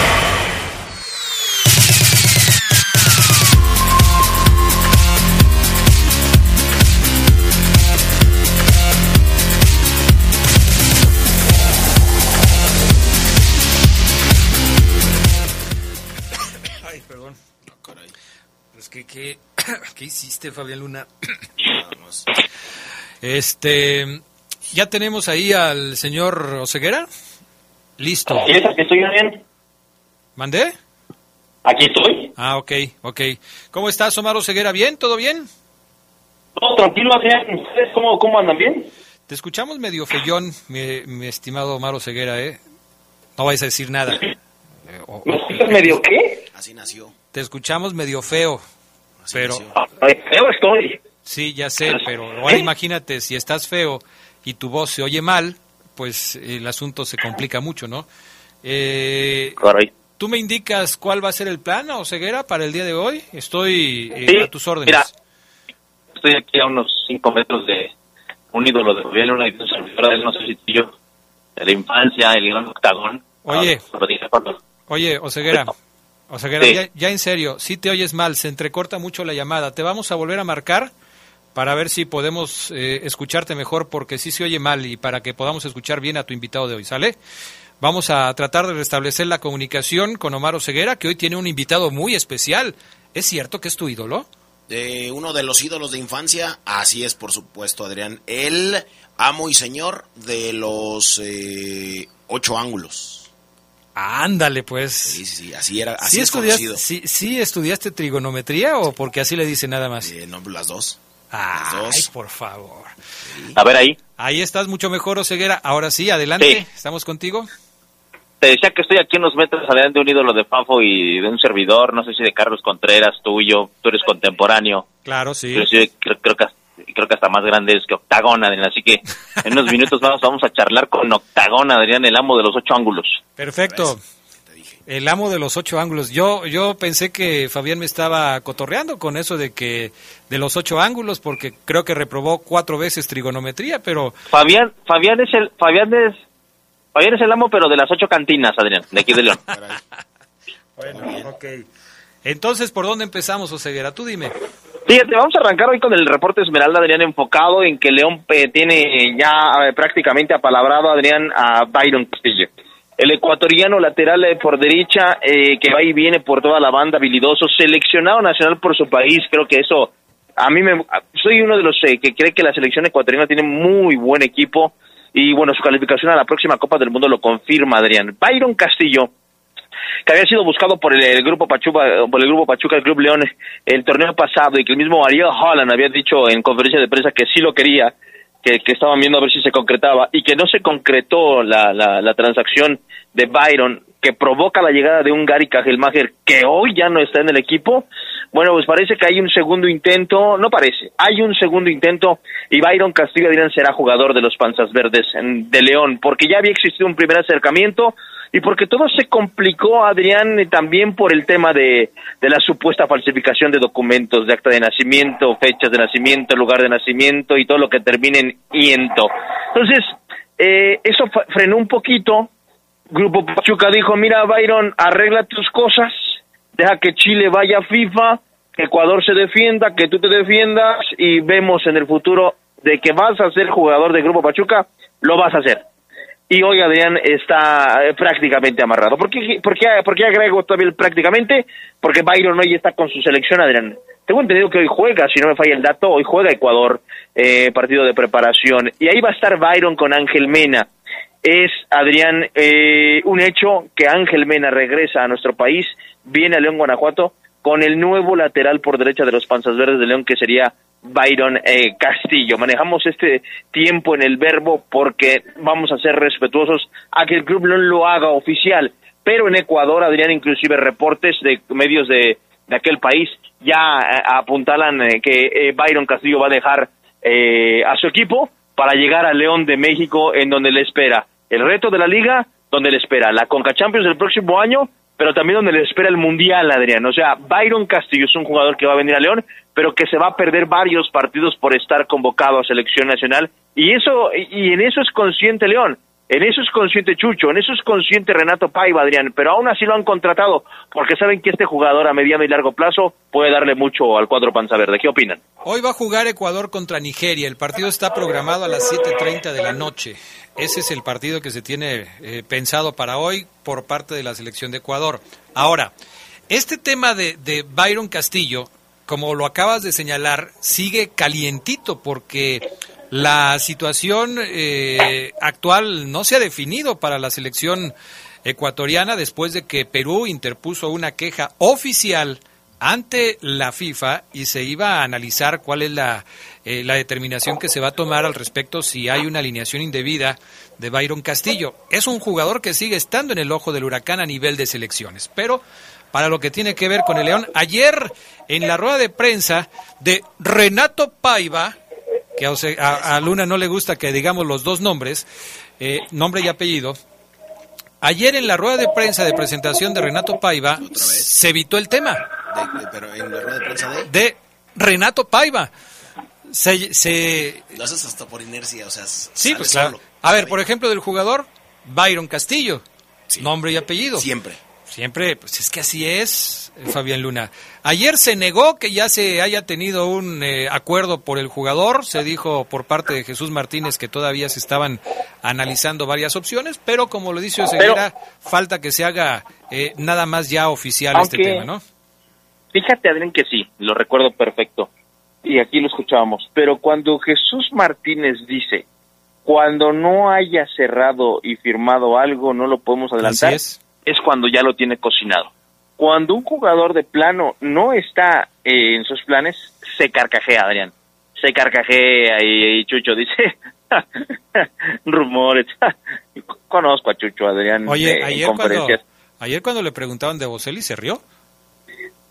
¿Qué, hiciste, Fabián Luna? este, ¿ya tenemos ahí al señor Oseguera? Listo. Aquí estoy bien. ¿Mandé? Aquí estoy. Ah, ok, ok. ¿Cómo estás, Omar Oseguera? ¿Bien? ¿Todo bien? Todo tranquilo, Adrián. ¿Ustedes cómo, cómo andan bien? Te escuchamos medio feyón, mi, estimado Omar Oseguera, ¿eh? No vais a decir nada. ¿Me escuchas medio qué? Así nació. Te escuchamos medio feo pero feo estoy. Sí, ya sé, pero ahora imagínate si estás feo y tu voz se oye mal, pues el asunto se complica mucho, ¿no? Eh, ¿Tú me indicas cuál va a ser el plan o ceguera para el día de hoy? Estoy eh, a tus órdenes. Mira, estoy aquí a unos 5 metros de un ídolo de gobierno, una servidora de no sé si yo, de la infancia, el gran octagón. Oye, ah, oye, Oseguera, o sea, que ya, en serio, si te oyes mal, se entrecorta mucho la llamada. Te vamos a volver a marcar para ver si podemos eh, escucharte mejor, porque sí se oye mal y para que podamos escuchar bien a tu invitado de hoy, ¿sale? Vamos a tratar de restablecer la comunicación con Omar Ceguera, que hoy tiene un invitado muy especial. ¿Es cierto que es tu ídolo? Eh, uno de los ídolos de infancia, así es, por supuesto, Adrián. El amo y señor de los eh, ocho ángulos. Ándale, pues. Sí, sí, así era, así es conocido. Sí, ¿Sí estudiaste trigonometría o porque así le dice nada más? Eh, no, las dos. Ay, por favor. A ver ahí. Ahí estás mucho mejor, Oseguera. Ahora sí, adelante, estamos contigo. Te decía que estoy aquí unos metros adelante de un ídolo de Fafo y de un servidor, no sé si de Carlos Contreras, tuyo, tú eres contemporáneo. Claro, sí. creo, creo que creo que hasta más grande es que Octagón, Adrián. Así que en unos minutos vamos, vamos a charlar con Octagón, Adrián, el amo de los ocho ángulos. Perfecto. El amo de los ocho ángulos. Yo, yo pensé que Fabián me estaba cotorreando con eso de que de los ocho ángulos, porque creo que reprobó cuatro veces trigonometría, pero Fabián, Fabián es el, Fabián es, Fabián es el amo, pero de las ocho cantinas, Adrián, de aquí de León. bueno, ok. Entonces, ¿por dónde empezamos, Oseguera? Tú dime. Fíjate, vamos a arrancar hoy con el reporte Esmeralda, Adrián, enfocado en que León eh, tiene ya eh, prácticamente apalabrado, Adrián, a Byron Castillo. El ecuatoriano lateral eh, por derecha, que va y viene por toda la banda, habilidoso, seleccionado nacional por su país, creo que eso, a mí me, soy uno de los que cree que la selección ecuatoriana tiene muy buen equipo, y bueno, su calificación a la próxima Copa del Mundo lo confirma, Adrián. Byron Castillo, que había sido buscado por el, grupo Pachuca, por el grupo Pachuca, el Club León, el torneo pasado y que el mismo Ariel Holland había dicho en conferencia de prensa que sí lo quería, que, que estaban viendo a ver si se concretaba y que no se concretó la, la, la transacción de Byron que provoca la llegada de un Gary Cajelmacher que hoy ya no está en el equipo, bueno, pues parece que hay un segundo intento, no parece, hay un segundo intento y Byron Castillo dirán será jugador de los Panzas Verdes de León, porque ya había existido un primer acercamiento, y porque todo se complicó, Adrián, también por el tema de, de la supuesta falsificación de documentos, de acta de nacimiento, fechas de nacimiento, lugar de nacimiento y todo lo que termine en iento. Entonces, eh, eso frenó un poquito. Grupo Pachuca dijo, mira, Byron, arregla tus cosas, deja que Chile vaya a FIFA, que Ecuador se defienda, que tú te defiendas y vemos en el futuro de que vas a ser jugador de Grupo Pachuca, lo vas a hacer y hoy Adrián está eh, prácticamente amarrado. ¿Por qué, por, qué, por qué agrego todavía prácticamente? Porque Byron hoy está con su selección, Adrián. Tengo entendido que hoy juega, si no me falla el dato, hoy juega Ecuador, eh, partido de preparación. Y ahí va a estar Byron con Ángel Mena. Es, Adrián, eh, un hecho que Ángel Mena regresa a nuestro país, viene a León, Guanajuato, con el nuevo lateral por derecha de los Panzas Verdes de León, que sería Byron eh, Castillo. Manejamos este tiempo en el verbo porque vamos a ser respetuosos a que el club no lo haga oficial. Pero en Ecuador, Adrián, inclusive reportes de medios de, de aquel país ya eh, apuntalan eh, que eh, Byron Castillo va a dejar a su equipo para llegar a León de México en donde le espera el reto de la liga, donde le espera la Conca Champions el próximo año, pero también donde le espera el Mundial, Adrián. O sea, Byron Castillo es un jugador que va a venir a León, pero que se va a perder varios partidos por estar convocado a selección nacional y eso y en eso es consciente León. En eso es consciente Chucho, en eso es consciente Renato Paiva, Adrián, pero aún así lo han contratado porque saben que este jugador a mediano y largo plazo puede darle mucho al cuadro panza verde. ¿Qué opinan? Hoy va a jugar Ecuador contra Nigeria. El partido está programado a las 7.30 de la noche. Ese es el partido que se tiene eh, pensado para hoy por parte de la selección de Ecuador. Ahora, este tema de, de Byron Castillo, como lo acabas de señalar, sigue calientito porque la situación eh, actual no se ha definido para la selección ecuatoriana después de que Perú interpuso una queja oficial ante la FIFA y se iba a analizar cuál es la, eh, la determinación que se va a tomar al respecto si hay una alineación indebida de Byron Castillo. Es un jugador que sigue estando en el ojo del huracán a nivel de selecciones, pero para lo que tiene que ver con el León, ayer en la rueda de prensa de Renato Paiva, que a, Luna no le gusta que digamos los dos nombres, eh, nombre y apellido. Ayer en la rueda de prensa de presentación de Renato Paiva se evitó el tema. De, pero en la rueda de prensa de... De Renato Paiva. Se, se... Lo haces hasta por inercia, o sea, sí, pues claro. A ver, por ejemplo, del jugador Byron Castillo, nombre y apellido. Siempre. Siempre, pues es que así es, eh, Fabián Luna. Ayer se negó que ya se haya tenido un eh, acuerdo por el jugador, se dijo por parte de Jesús Martínez que todavía se estaban analizando varias opciones, pero como lo dice Oseguera, falta que se haga eh, nada más ya oficial este tema, ¿no? Fíjate, Adrián, que sí, lo recuerdo perfecto, y aquí lo escuchábamos, pero cuando Jesús Martínez dice, cuando no haya cerrado y firmado algo, no lo podemos adelantar. es es cuando ya lo tiene cocinado. Cuando un jugador de plano no está eh, en sus planes, se carcajea, Adrián. Se carcajea y, Chucho dice, rumores. Conozco a Chucho, Adrián. Oye, eh, ayer, cuando, ayer cuando le preguntaban de Boselli, ¿se rió?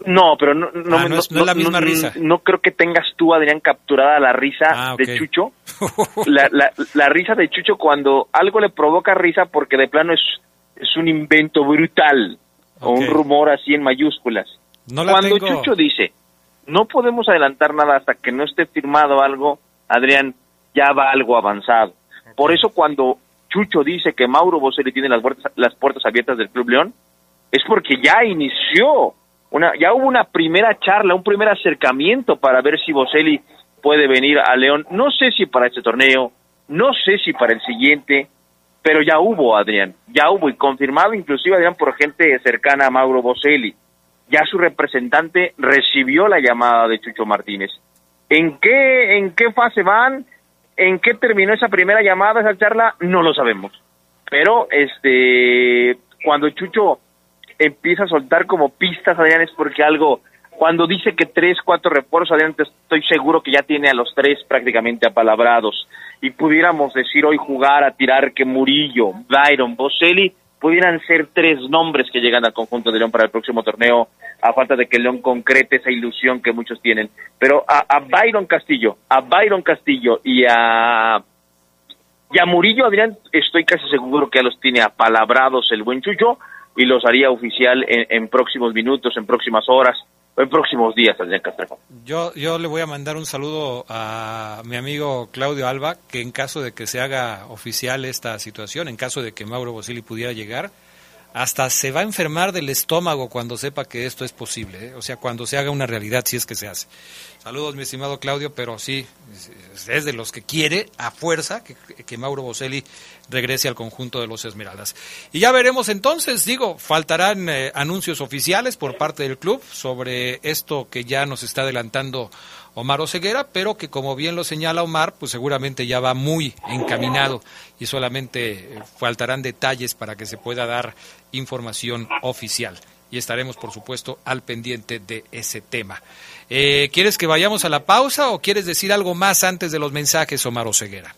No, pero no, no, ah, es, la misma risa. No, creo que tengas tú, Adrián, capturada la risa ah, de Chucho. la, la, la, risa de Chucho cuando algo le provoca risa porque de plano es es un invento brutal o un rumor así en mayúsculas. Cuando Chucho dice, no podemos adelantar nada hasta que no esté firmado algo, Adrián, ya va algo avanzado. Por eso cuando Chucho dice que Mauro Boselli tiene las puertas, las puertas abiertas del Club León, es porque ya inició, una, ya hubo una primera charla, un primer acercamiento para ver si Boselli puede venir a León. No sé si para este torneo, no sé si para el siguiente, pero ya hubo, Adrián, ya hubo, y confirmado inclusive, Adrián, por gente cercana a Mauro Boselli. Ya su representante recibió la llamada de Chucho Martínez. ¿En qué, en qué fase van? ¿En qué terminó esa primera llamada, esa charla? No lo sabemos. Pero, este, cuando Chucho empieza a soltar como pistas, Adrián, es porque algo, cuando dice que tres, cuatro refuerzos, Adrián, estoy seguro que ya tiene a los tres prácticamente apalabrados y pudiéramos decir hoy jugar a tirar que Murillo, Byron, Boselli pudieran ser tres nombres que llegan al conjunto de León para el próximo torneo, a falta de que León concrete esa ilusión que muchos tienen. Pero a, Byron Castillo, a Byron Castillo y a, y a Murillo, Adrián, estoy casi seguro que ya los tiene apalabrados el buen Chucho y los haría oficial en próximos minutos, en próximas horas en próximos días, Adrián Castrejo. Yo, yo le voy a mandar un saludo a mi amigo Claudio Alba, que en caso de que se haga oficial esta situación, en caso de que Mauro Bosili pudiera llegar, hasta se va a enfermar del estómago cuando sepa que esto es posible, ¿eh? o sea, cuando se haga una realidad, si es que se hace. Saludos, mi estimado Claudio, pero sí, es de los que quiere a fuerza que, que Mauro Boselli regrese al conjunto de los Esmeraldas. Y ya veremos entonces, digo, faltarán eh, anuncios oficiales por parte del club sobre esto que ya nos está adelantando Omar Oseguera, pero que como bien lo señala Omar, pues seguramente ya va muy encaminado y solamente eh, faltarán detalles para que se pueda dar información oficial. Y estaremos, por supuesto, al pendiente de ese tema. Eh, ¿Quieres que vayamos a la pausa o quieres decir algo más antes de los mensajes, Omar Oseguera?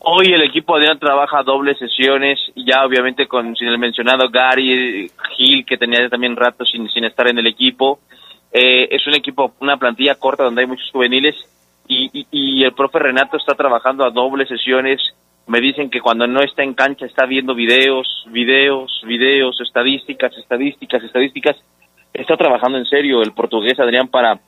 Hoy el equipo Adrián trabaja dobles sesiones, ya obviamente con sin el mencionado Gary Gil, que tenía también rato sin, sin estar en el equipo. Eh, es un equipo, una plantilla corta donde hay muchos juveniles y, y, el profe Renato está trabajando a dobles sesiones. Me dicen que cuando no está en cancha está viendo videos, videos, videos, estadísticas, estadísticas, estadísticas. Está trabajando en serio el portugués Adrián para,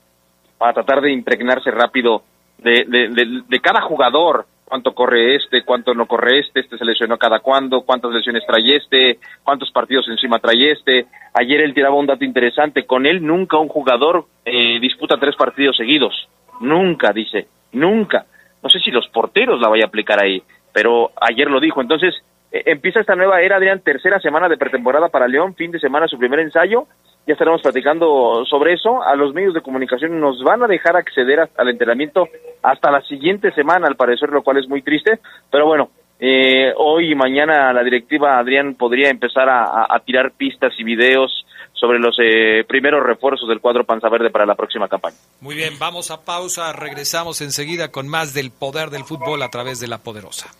para tratar de impregnarse rápido de, de, de cada jugador cuánto corre este, cuánto no corre este, este se lesionó cada cuándo, cuántas lesiones trae este, cuántos partidos encima trae este. Ayer él tiraba un dato interesante, con él nunca un jugador eh, disputa tres partidos seguidos, nunca, dice, nunca. No sé si los porteros la vaya a aplicar ahí, pero ayer lo dijo. Entonces, eh, empieza esta nueva era, Adrián, tercera semana de pretemporada para León, fin de semana su primer ensayo, ya estaremos platicando sobre eso. A los medios de comunicación nos van a dejar acceder al entrenamiento hasta la siguiente semana, al parecer, lo cual es muy triste. Pero bueno, eh, hoy y mañana la directiva Adrián podría empezar a, tirar pistas y videos sobre los eh, primeros refuerzos del cuadro Panza Verde para la próxima campaña. Muy bien, vamos a pausa, regresamos enseguida con más del poder del fútbol a través de la poderosa.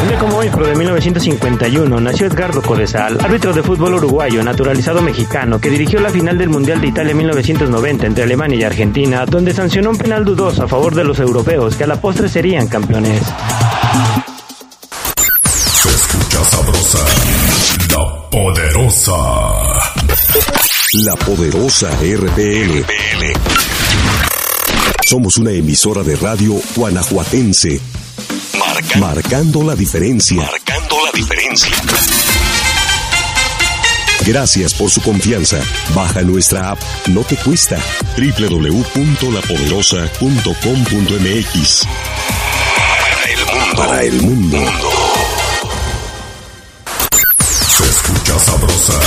Un día como hoy, pero de 1951, nació Edgardo Codesal, árbitro de fútbol uruguayo, naturalizado mexicano, que dirigió la final del Mundial de Italia 1990 entre Alemania y Argentina, donde sancionó un penal dudoso a favor de los europeos, que a la postre serían campeones. Se escucha sabrosa, la poderosa. La poderosa RPL. Somos una emisora de radio guanajuatense Marcando la diferencia. Marcando la diferencia. Gracias por su confianza. Baja nuestra app. No te cuesta. www.lapoderosa.com.mx. Para el mundo. Para el mundo. Se escucha sabrosa.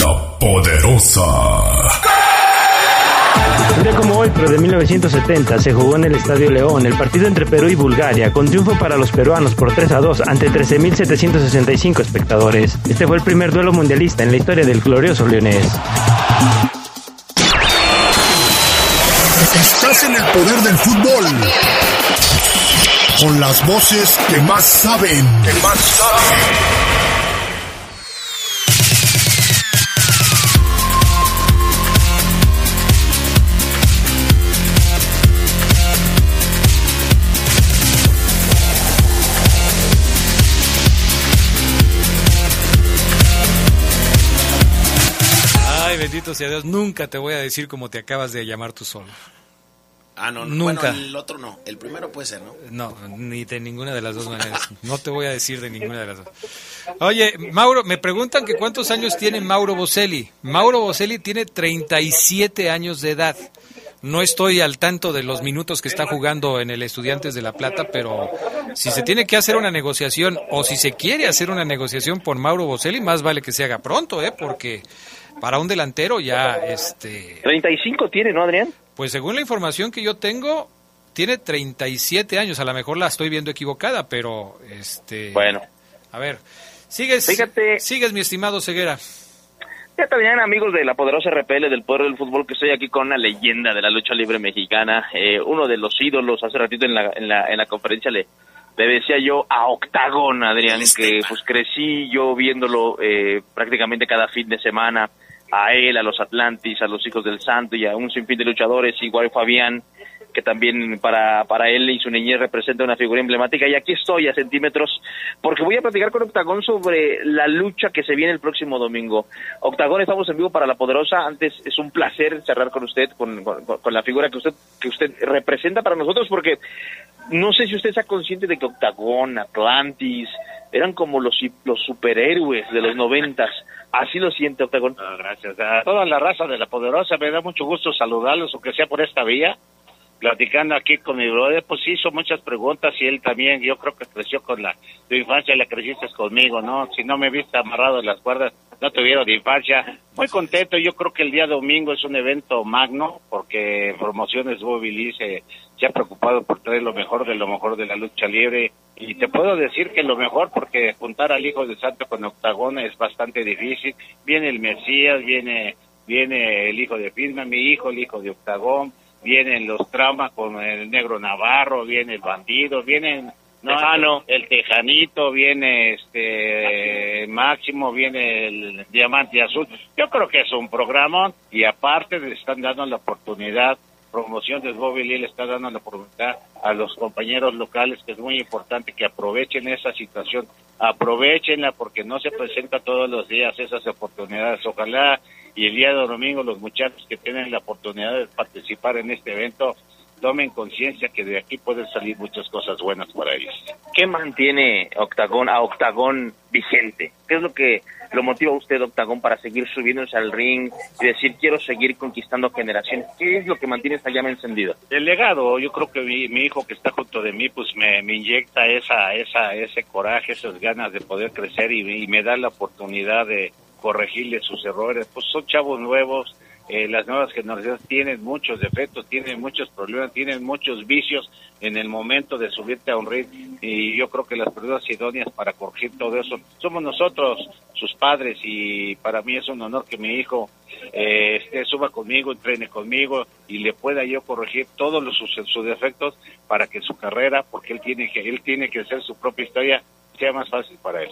La poderosa. Un día como hoy, pero de 1970, se jugó en el Estadio León el partido entre Perú y Bulgaria, con triunfo para los peruanos por 3 a 2 ante 13.765 espectadores. Este fue el primer duelo mundialista en la historia del glorioso leonés. Estás en el poder del fútbol. Con las voces que más saben. Que más saben. Bendito sea Dios, nunca te voy a decir como te acabas de llamar tú solo. Ah, no, nunca. el otro no, el primero puede ser, ¿no? No, ni de ninguna de las dos maneras. No te voy a decir de ninguna de las dos. Oye, Mauro, me preguntan que cuántos años tiene Mauro Boselli. Mauro Boselli tiene 37 años de edad. No estoy al tanto de los minutos que está jugando en el Estudiantes de La Plata, pero si se tiene que hacer una negociación o si se quiere hacer una negociación por Mauro Boselli, más vale que se haga pronto, ¿eh? Porque para un delantero ya este 35 tiene, ¿no, Adrián? Pues según la información que yo tengo tiene 37 años, a lo mejor la estoy viendo equivocada, pero este Bueno. A ver, sigues Fíjate, sigues mi estimado Ceguera. Ya también amigos de la poderosa RPL del Poder del Fútbol que estoy aquí con una leyenda de la lucha libre mexicana, eh, uno de los ídolos, hace ratito en la, en la, en la conferencia le, le decía yo a Octagón, Adrián, que pues crecí yo viéndolo eh, prácticamente cada fin de semana, a él, a los Atlantis, a los Hijos del Santo y a un sinfín de luchadores, igual Fabián, que también para, para él y su niñez representa una figura emblemática. Y aquí estoy a centímetros, porque voy a platicar con Octagón sobre la lucha que se viene el próximo domingo. Octagón, estamos en vivo para La Poderosa. Antes es un placer cerrar con usted, con, con, la figura que usted, que usted representa para nosotros, porque no sé si usted está consciente de que Octagón, Atlantis, eran como los, los superhéroes de los noventas Así lo siente Octagon. Ah, gracias. A toda la raza de la poderosa, me da mucho gusto saludarlos, aunque sea por esta vía. Platicando aquí con mi brother, pues hizo muchas preguntas y él también, yo creo que creció con la tu infancia, la creciste conmigo, ¿no? Si no me viste amarrado en las cuerdas, no tuvieron infancia. Muy contento, yo creo que el día domingo es un evento magno, porque Promociones Movilice se ha preocupado por traer lo mejor de lo mejor de la lucha libre y te puedo decir que lo mejor porque juntar al hijo de santo con octagón es bastante difícil viene el mesías viene viene el hijo de Filma mi hijo el hijo de octagón vienen los traumas con el negro Navarro, viene el bandido, vienen no, el tejanito, viene este Máximo, viene el diamante azul. Yo creo que es un programa y aparte le están dando la oportunidad promoción de Bobby Lee le está dando la oportunidad a los compañeros locales, que es muy importante que aprovechen esa situación, aprovechenla porque no se presenta todos los días esas oportunidades. Ojalá y el día de domingo los muchachos que tienen la oportunidad de participar en este evento tomen conciencia que de aquí pueden salir muchas cosas buenas para ellos. ¿Qué mantiene Octagón a Octagón vigente? ¿Qué es lo que lo motiva a usted, Octagón, para seguir subiéndose al ring y decir quiero seguir conquistando generaciones? ¿Qué es lo que mantiene esta llama encendida? El legado, yo creo que mi, hijo que está junto de mí, pues me, inyecta esa, esa, ese coraje, esas ganas de poder crecer y me da la oportunidad de corregirle sus errores. Pues son chavos nuevos, eh, las nuevas generaciones tienen muchos defectos, tienen muchos problemas, tienen muchos vicios en el momento de subirte a un ring y yo creo que las personas idóneas para corregir todo eso somos nosotros, sus padres y para mí es un honor que mi hijo eh, esté, suba conmigo, entrene conmigo y le pueda yo corregir todos los, sus, sus defectos para que su carrera, porque él tiene que él tiene que hacer su propia historia, sea más fácil para él.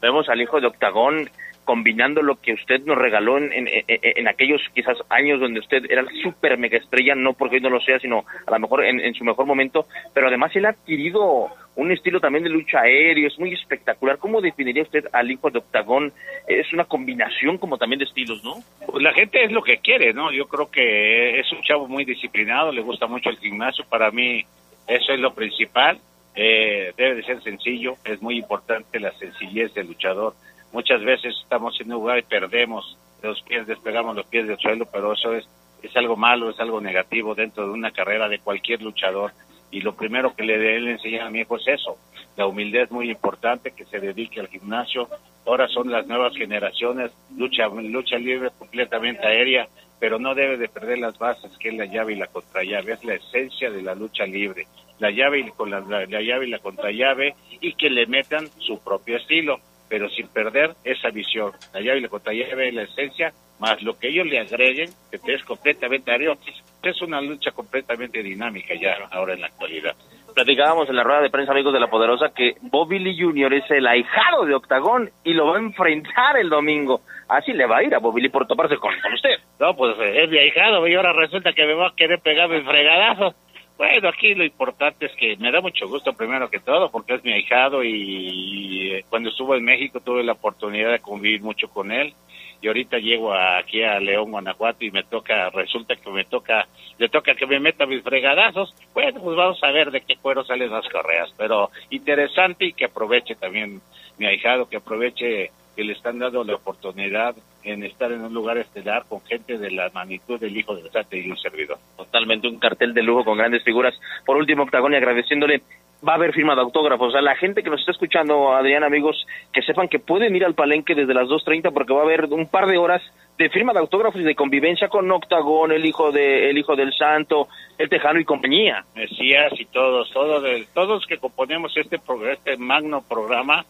Vemos al hijo de Octagón combinando lo que usted nos regaló en, en, aquellos quizás años donde usted era súper mega estrella, no porque hoy no lo sea, sino a lo mejor en, su mejor momento, pero además él ha adquirido un estilo también de lucha aéreo, es muy espectacular. ¿Cómo definiría usted al hijo de Octagón? Es una combinación como también de estilos, ¿no? Pues la gente es lo que quiere, ¿no? Yo creo que es un chavo muy disciplinado, le gusta mucho el gimnasio, para mí eso es lo principal. Eh, debe de ser sencillo, es muy importante la sencillez del luchador Muchas veces estamos en un lugar y perdemos los pies, despegamos los pies del suelo, pero eso es, es algo malo, es algo negativo dentro de una carrera de cualquier luchador. Y lo primero que le debe enseñar a mi hijo es eso. La humildad es muy importante, que se dedique al gimnasio. Ahora son las nuevas generaciones, lucha, lucha libre completamente aérea, pero no debe de perder las bases, que es la llave y la contrallave. Es la esencia de la lucha libre. La llave y, con la, la llave y la contrallave y que le metan su propio estilo pero sin perder esa visión. La llave y la contrallave la esencia, más lo que ellos le agreguen, que es completamente aéreo, es una lucha completamente dinámica ya ahora en la actualidad. Platicábamos en la rueda de prensa, amigos de La Poderosa, que Bobby Lee Jr. es el ahijado de Octagón y lo va a enfrentar el domingo. Así le va a ir a Bobby Lee por toparse con, usted. No, pues es mi ahijado y ahora resulta que me va a querer pegarme el fregadazo. Bueno, aquí lo importante es que me da mucho gusto primero que todo porque es mi ahijado y eh, cuando estuvo en México tuve la oportunidad de convivir mucho con él y ahorita llego aquí a León, Guanajuato y me toca, resulta que me toca, le toca que me meta mis fregadazos. Bueno, pues vamos a ver de qué cuero salen las correas, pero interesante y que aproveche también mi ahijado, que aproveche que le están dando la oportunidad en estar en un lugar estelar con gente de la magnitud del hijo del Sate y un servidor. Totalmente un cartel de lujo con grandes figuras. Por último, Octagón, y agradeciéndole, va a haber firma de autógrafos. A la gente que nos está escuchando, Adrián, amigos, que sepan que pueden ir al palenque desde las 2.30 porque va a haber un par de horas de firma de autógrafos y de convivencia con Octagón, el hijo de el hijo del Santo, el Tejano y compañía. Mesías y todos, todos, todos que componemos este, este magno programa,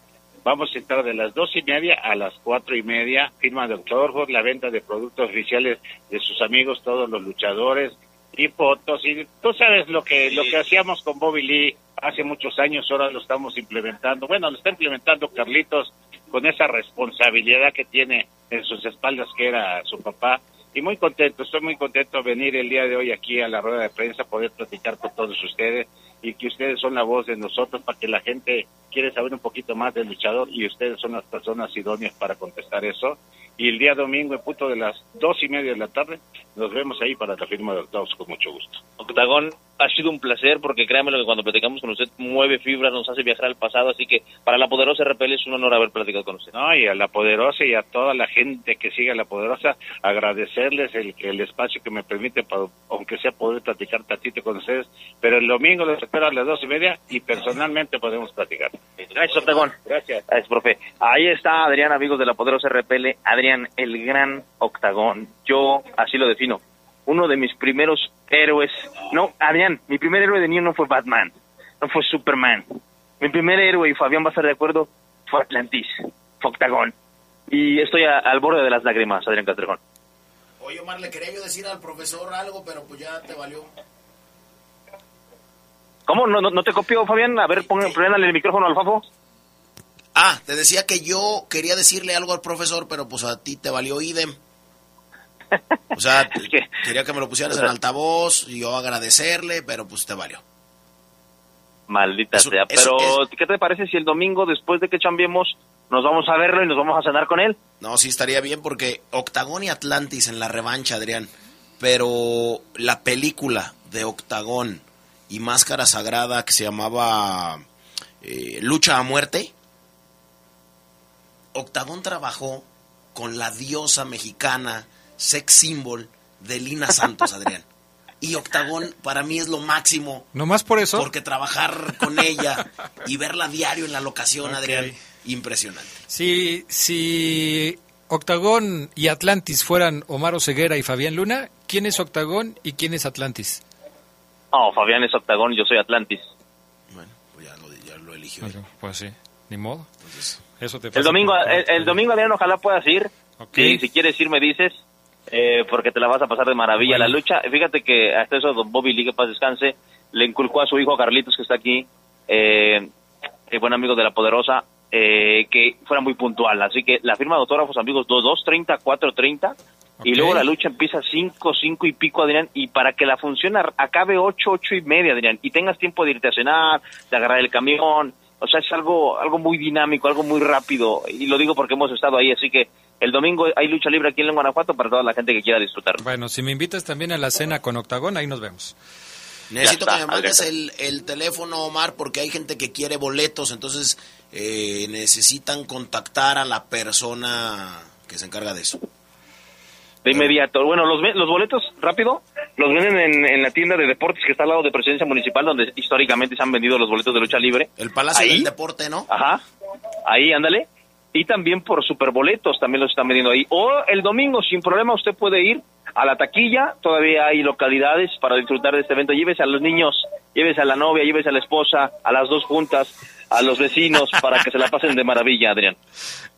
Vamos a estar de las dos y media a las cuatro y media, firma de autógrafos, la venta de productos oficiales de sus amigos, todos los luchadores y fotos. Y tú sabes lo que lo que hacíamos con Bobby Lee hace muchos años, ahora lo estamos implementando. Bueno, lo está implementando Carlitos con esa responsabilidad que tiene en sus espaldas, que era su papá. Y muy contento, estoy muy contento de venir el día de hoy aquí a la rueda de prensa, poder platicar con todos ustedes y que ustedes son la voz de nosotros para que la gente quiere saber un poquito más del luchador y ustedes son las personas idóneas para contestar eso. Y el día domingo, en punto de las dos y media de la tarde, nos vemos ahí para la firma de octavos con mucho gusto. Octagón, ha sido un placer porque créanme lo que cuando platicamos con usted mueve fibras, nos hace viajar al pasado, así que para la Poderosa RPL es un honor haber platicado con usted. No, y a la Poderosa y a toda la gente que sigue a la Poderosa, agradecerles el, el espacio que me permite, para, aunque sea poder platicar tantito con ustedes, pero el domingo les espero a las dos y media y personalmente podemos platicar. Gracias, Octagón. Gracias. Gracias, profe. Ahí está Adrián, amigos de la Poderosa RPL. Adrián, el gran Octagón. Yo así lo defino. Uno de mis primeros héroes. No, Adrián, mi primer héroe de niño no fue Batman, no fue Superman. Mi primer héroe, y Fabián va a estar de acuerdo, fue Atlantis, fue Octagón. Y estoy al borde de las lágrimas, Adrián Castrejón. Oye, Omar, le quería yo decir al profesor algo, pero pues ya te valió. ¿Cómo? ¿No, no, no te copió, Fabián? A ver, pon, el micrófono al Fafo. Ah, te decía que yo quería decirle algo al profesor, pero pues a ti te valió idem. O sea, quería que me lo pusieras en altavoz y yo agradecerle, pero pues te valió. Maldita sea. Pero, ¿qué te parece si el domingo, después de que chambiemos, nos vamos a verlo y nos vamos a cenar con él? No, sí estaría bien porque Octagón y Atlantis en la revancha, Adrián. Pero la película de Octagón y Máscara Sagrada que se llamaba eh, Lucha a Muerte, Octagón trabajó con la diosa mexicana, sex symbol de Lina Santos, Adrián. Y Octagón para mí es lo máximo. ¿No más por eso? Porque trabajar con ella y verla diario en la locación, Adrián, impresionante. Si, si Octagón y Atlantis fueran Omar Ceguera y Fabián Luna, ¿quién es Octagón y quién es Atlantis? No, Fabián es Octagón, yo soy Atlantis. Bueno, pues ya lo, ya lo eligió. pues sí, ni modo. Eso te el domingo, el, domingo, Adrián, ojalá puedas ir. Si, si quieres ir, me dices. Eh, porque te la vas a pasar de maravilla la lucha. Fíjate que hasta eso don Bobby Lee, que paz descanse, le inculcó a su hijo Carlitos, que está aquí, eh, el buen amigo de la Poderosa, eh, que fuera muy puntual. Así que la firma de autógrafos, amigos, 2.30, 4.30. Y luego la lucha empieza 5, 5 y pico, Adrián. Y para que la función acabe 8, 8 y media, Adrián. Y tengas tiempo de irte a cenar, de agarrar el camión. O sea, es algo, algo muy dinámico, algo muy rápido. Y lo digo porque hemos estado ahí. Así que el domingo hay lucha libre aquí en Guanajuato para toda la gente que quiera disfrutar. Bueno, si me invitas también a la cena con Octagón, ahí nos vemos. Necesito que me mandes el, teléfono, Omar, porque hay gente que quiere boletos, entonces eh, necesitan contactar a la persona que se encarga de eso. De inmediato. Bueno, los, los boletos, rápido, los venden en, en, la tienda de deportes que está al lado de Presidencia Municipal, donde históricamente se han vendido los boletos de lucha libre. El Palacio del Deporte, ¿no? Ajá. Ahí, ándale y también por superboletos también los están vendiendo ahí. O el domingo, sin problema, usted puede ir a la taquilla, todavía hay localidades para disfrutar de este evento. Llévese a los niños, llévese a la novia, llévese a la esposa, a las dos juntas, a los vecinos, para que se la pasen de maravilla, Adrián.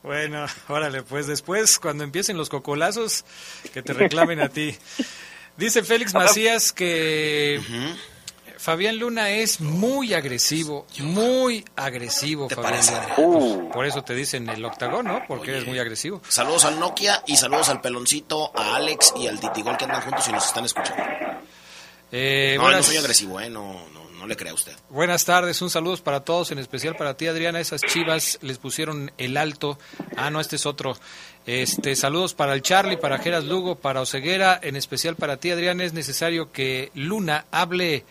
Bueno, órale, pues después, cuando empiecen los cocolazos, que te reclamen a ti. Dice Félix Macías que... Fabián Luna es muy agresivo, muy agresivo, Fabián uh. Por eso te dicen el octagón, ¿no? Porque eres muy agresivo. Saludos al Nokia y saludos al Peloncito, a Alex y al Titigol que andan juntos y nos están escuchando. Eh, no, no soy agresivo, ¿eh? No, no, no le crea usted. Buenas tardes, un saludo para todos, en especial para ti, Adriana. Esas chivas les pusieron el alto. Ah, no, este es otro. Este, saludos para el Charlie, para Geras Lugo, para Oceguera, en especial para ti, Adriana. Es necesario que Luna hable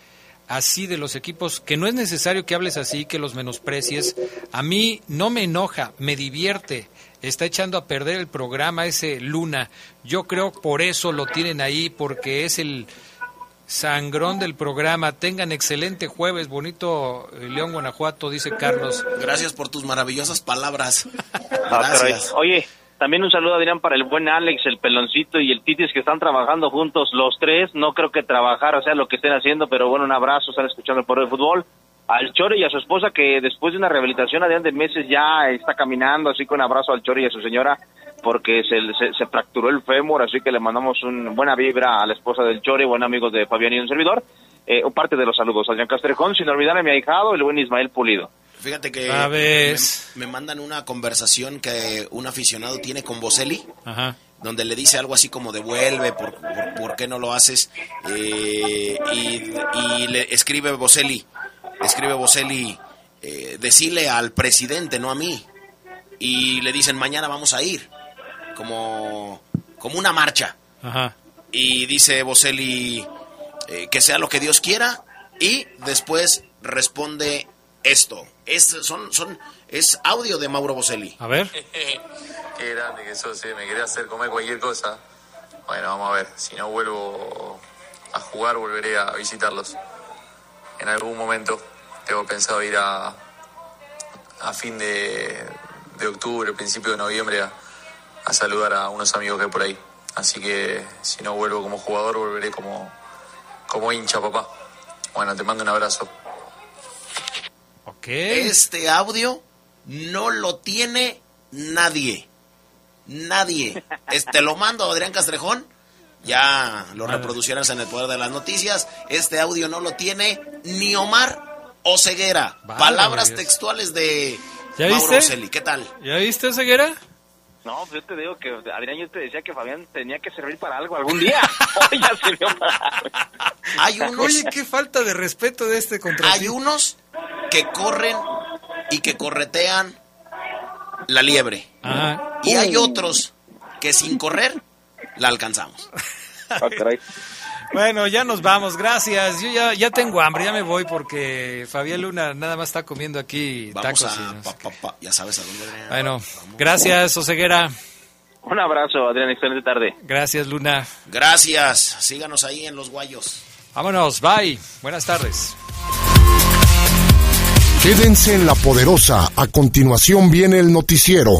así de los equipos, que no es necesario que hables así, que los menosprecies. A mí no me enoja, me divierte. Está echando a perder el programa ese Luna. Yo creo por eso lo tienen ahí, porque es el sangrón del programa. Tengan excelente jueves, bonito eh, León, Guanajuato, dice Carlos. Gracias por tus maravillosas palabras. Ah, Gracias. Oye, también un saludo, Adrián, para el buen Alex, el peloncito y el Titis que están trabajando juntos los tres. No creo que trabajar, o sea, lo que estén haciendo, pero bueno, un abrazo, están escuchando por el fútbol. Al Chore y a su esposa que después de una rehabilitación, Adrián, de meses ya está caminando, así que un abrazo al Chore y a su señora porque se, se, fracturó el fémur, así que le mandamos una buena vibra a la esposa del Chore, buen amigo de Fabián y un servidor. Eh, parte de los saludos, Adrián Castrejón, sin olvidar a mi ahijado, el buen Ismael Pulido. Fíjate que me, mandan una conversación que un aficionado tiene con Boselli, donde le dice algo así como devuelve, por, por, qué no lo haces, eh, y, le escribe Boselli, escribe Boselli, eh, decirle al presidente, no a mí, y le dicen mañana vamos a ir, como, como una marcha, y dice Boselli eh, que sea lo que Dios quiera, y después responde esto. Es, son, son, es audio de Mauro Boselli. A ver. Qué grande que sos, eh. me quería hacer comer cualquier cosa. Bueno, vamos a ver. Si no vuelvo a jugar, volveré a visitarlos. En algún momento tengo pensado ir a, a fin de, de octubre, principio de noviembre, a, a saludar a unos amigos que hay por ahí. Así que si no vuelvo como jugador, volveré como, como hincha, papá. Bueno, te mando un abrazo. Este audio no lo tiene nadie. Nadie. Este lo mando a Adrián Castrejón Ya lo reproducieras en el poder de las noticias. Este audio no lo tiene ni Omar o Ceguera. Palabras Dios. textuales de ¿Ya Mauro viste? Ocelli. ¿Qué tal? ¿Ya viste, Ceguera? No, pues yo te digo que, Adrián, yo te decía que Fabián tenía que servir para algo algún día. Hoy ya sirvió para algo. Hay unos, Oye, qué falta de respeto de este contra hay unos que corren y que corretean la liebre. Ajá. Y hay otros que sin correr la alcanzamos. Bueno, ya nos vamos, gracias. Yo ya, ya tengo hambre, ya me voy porque Fabián Luna nada más está comiendo aquí Vamos tacos. y a, nos- pa, pa, pa, ya sabes a dónde. Bueno, gracias, Oseguera. Un abrazo, Adrián, excelente tarde. Gracias, Luna. Gracias. Síganos ahí en los guayos. Vámonos, bye. Buenas tardes. Quédense en la poderosa. A continuación viene el noticiero.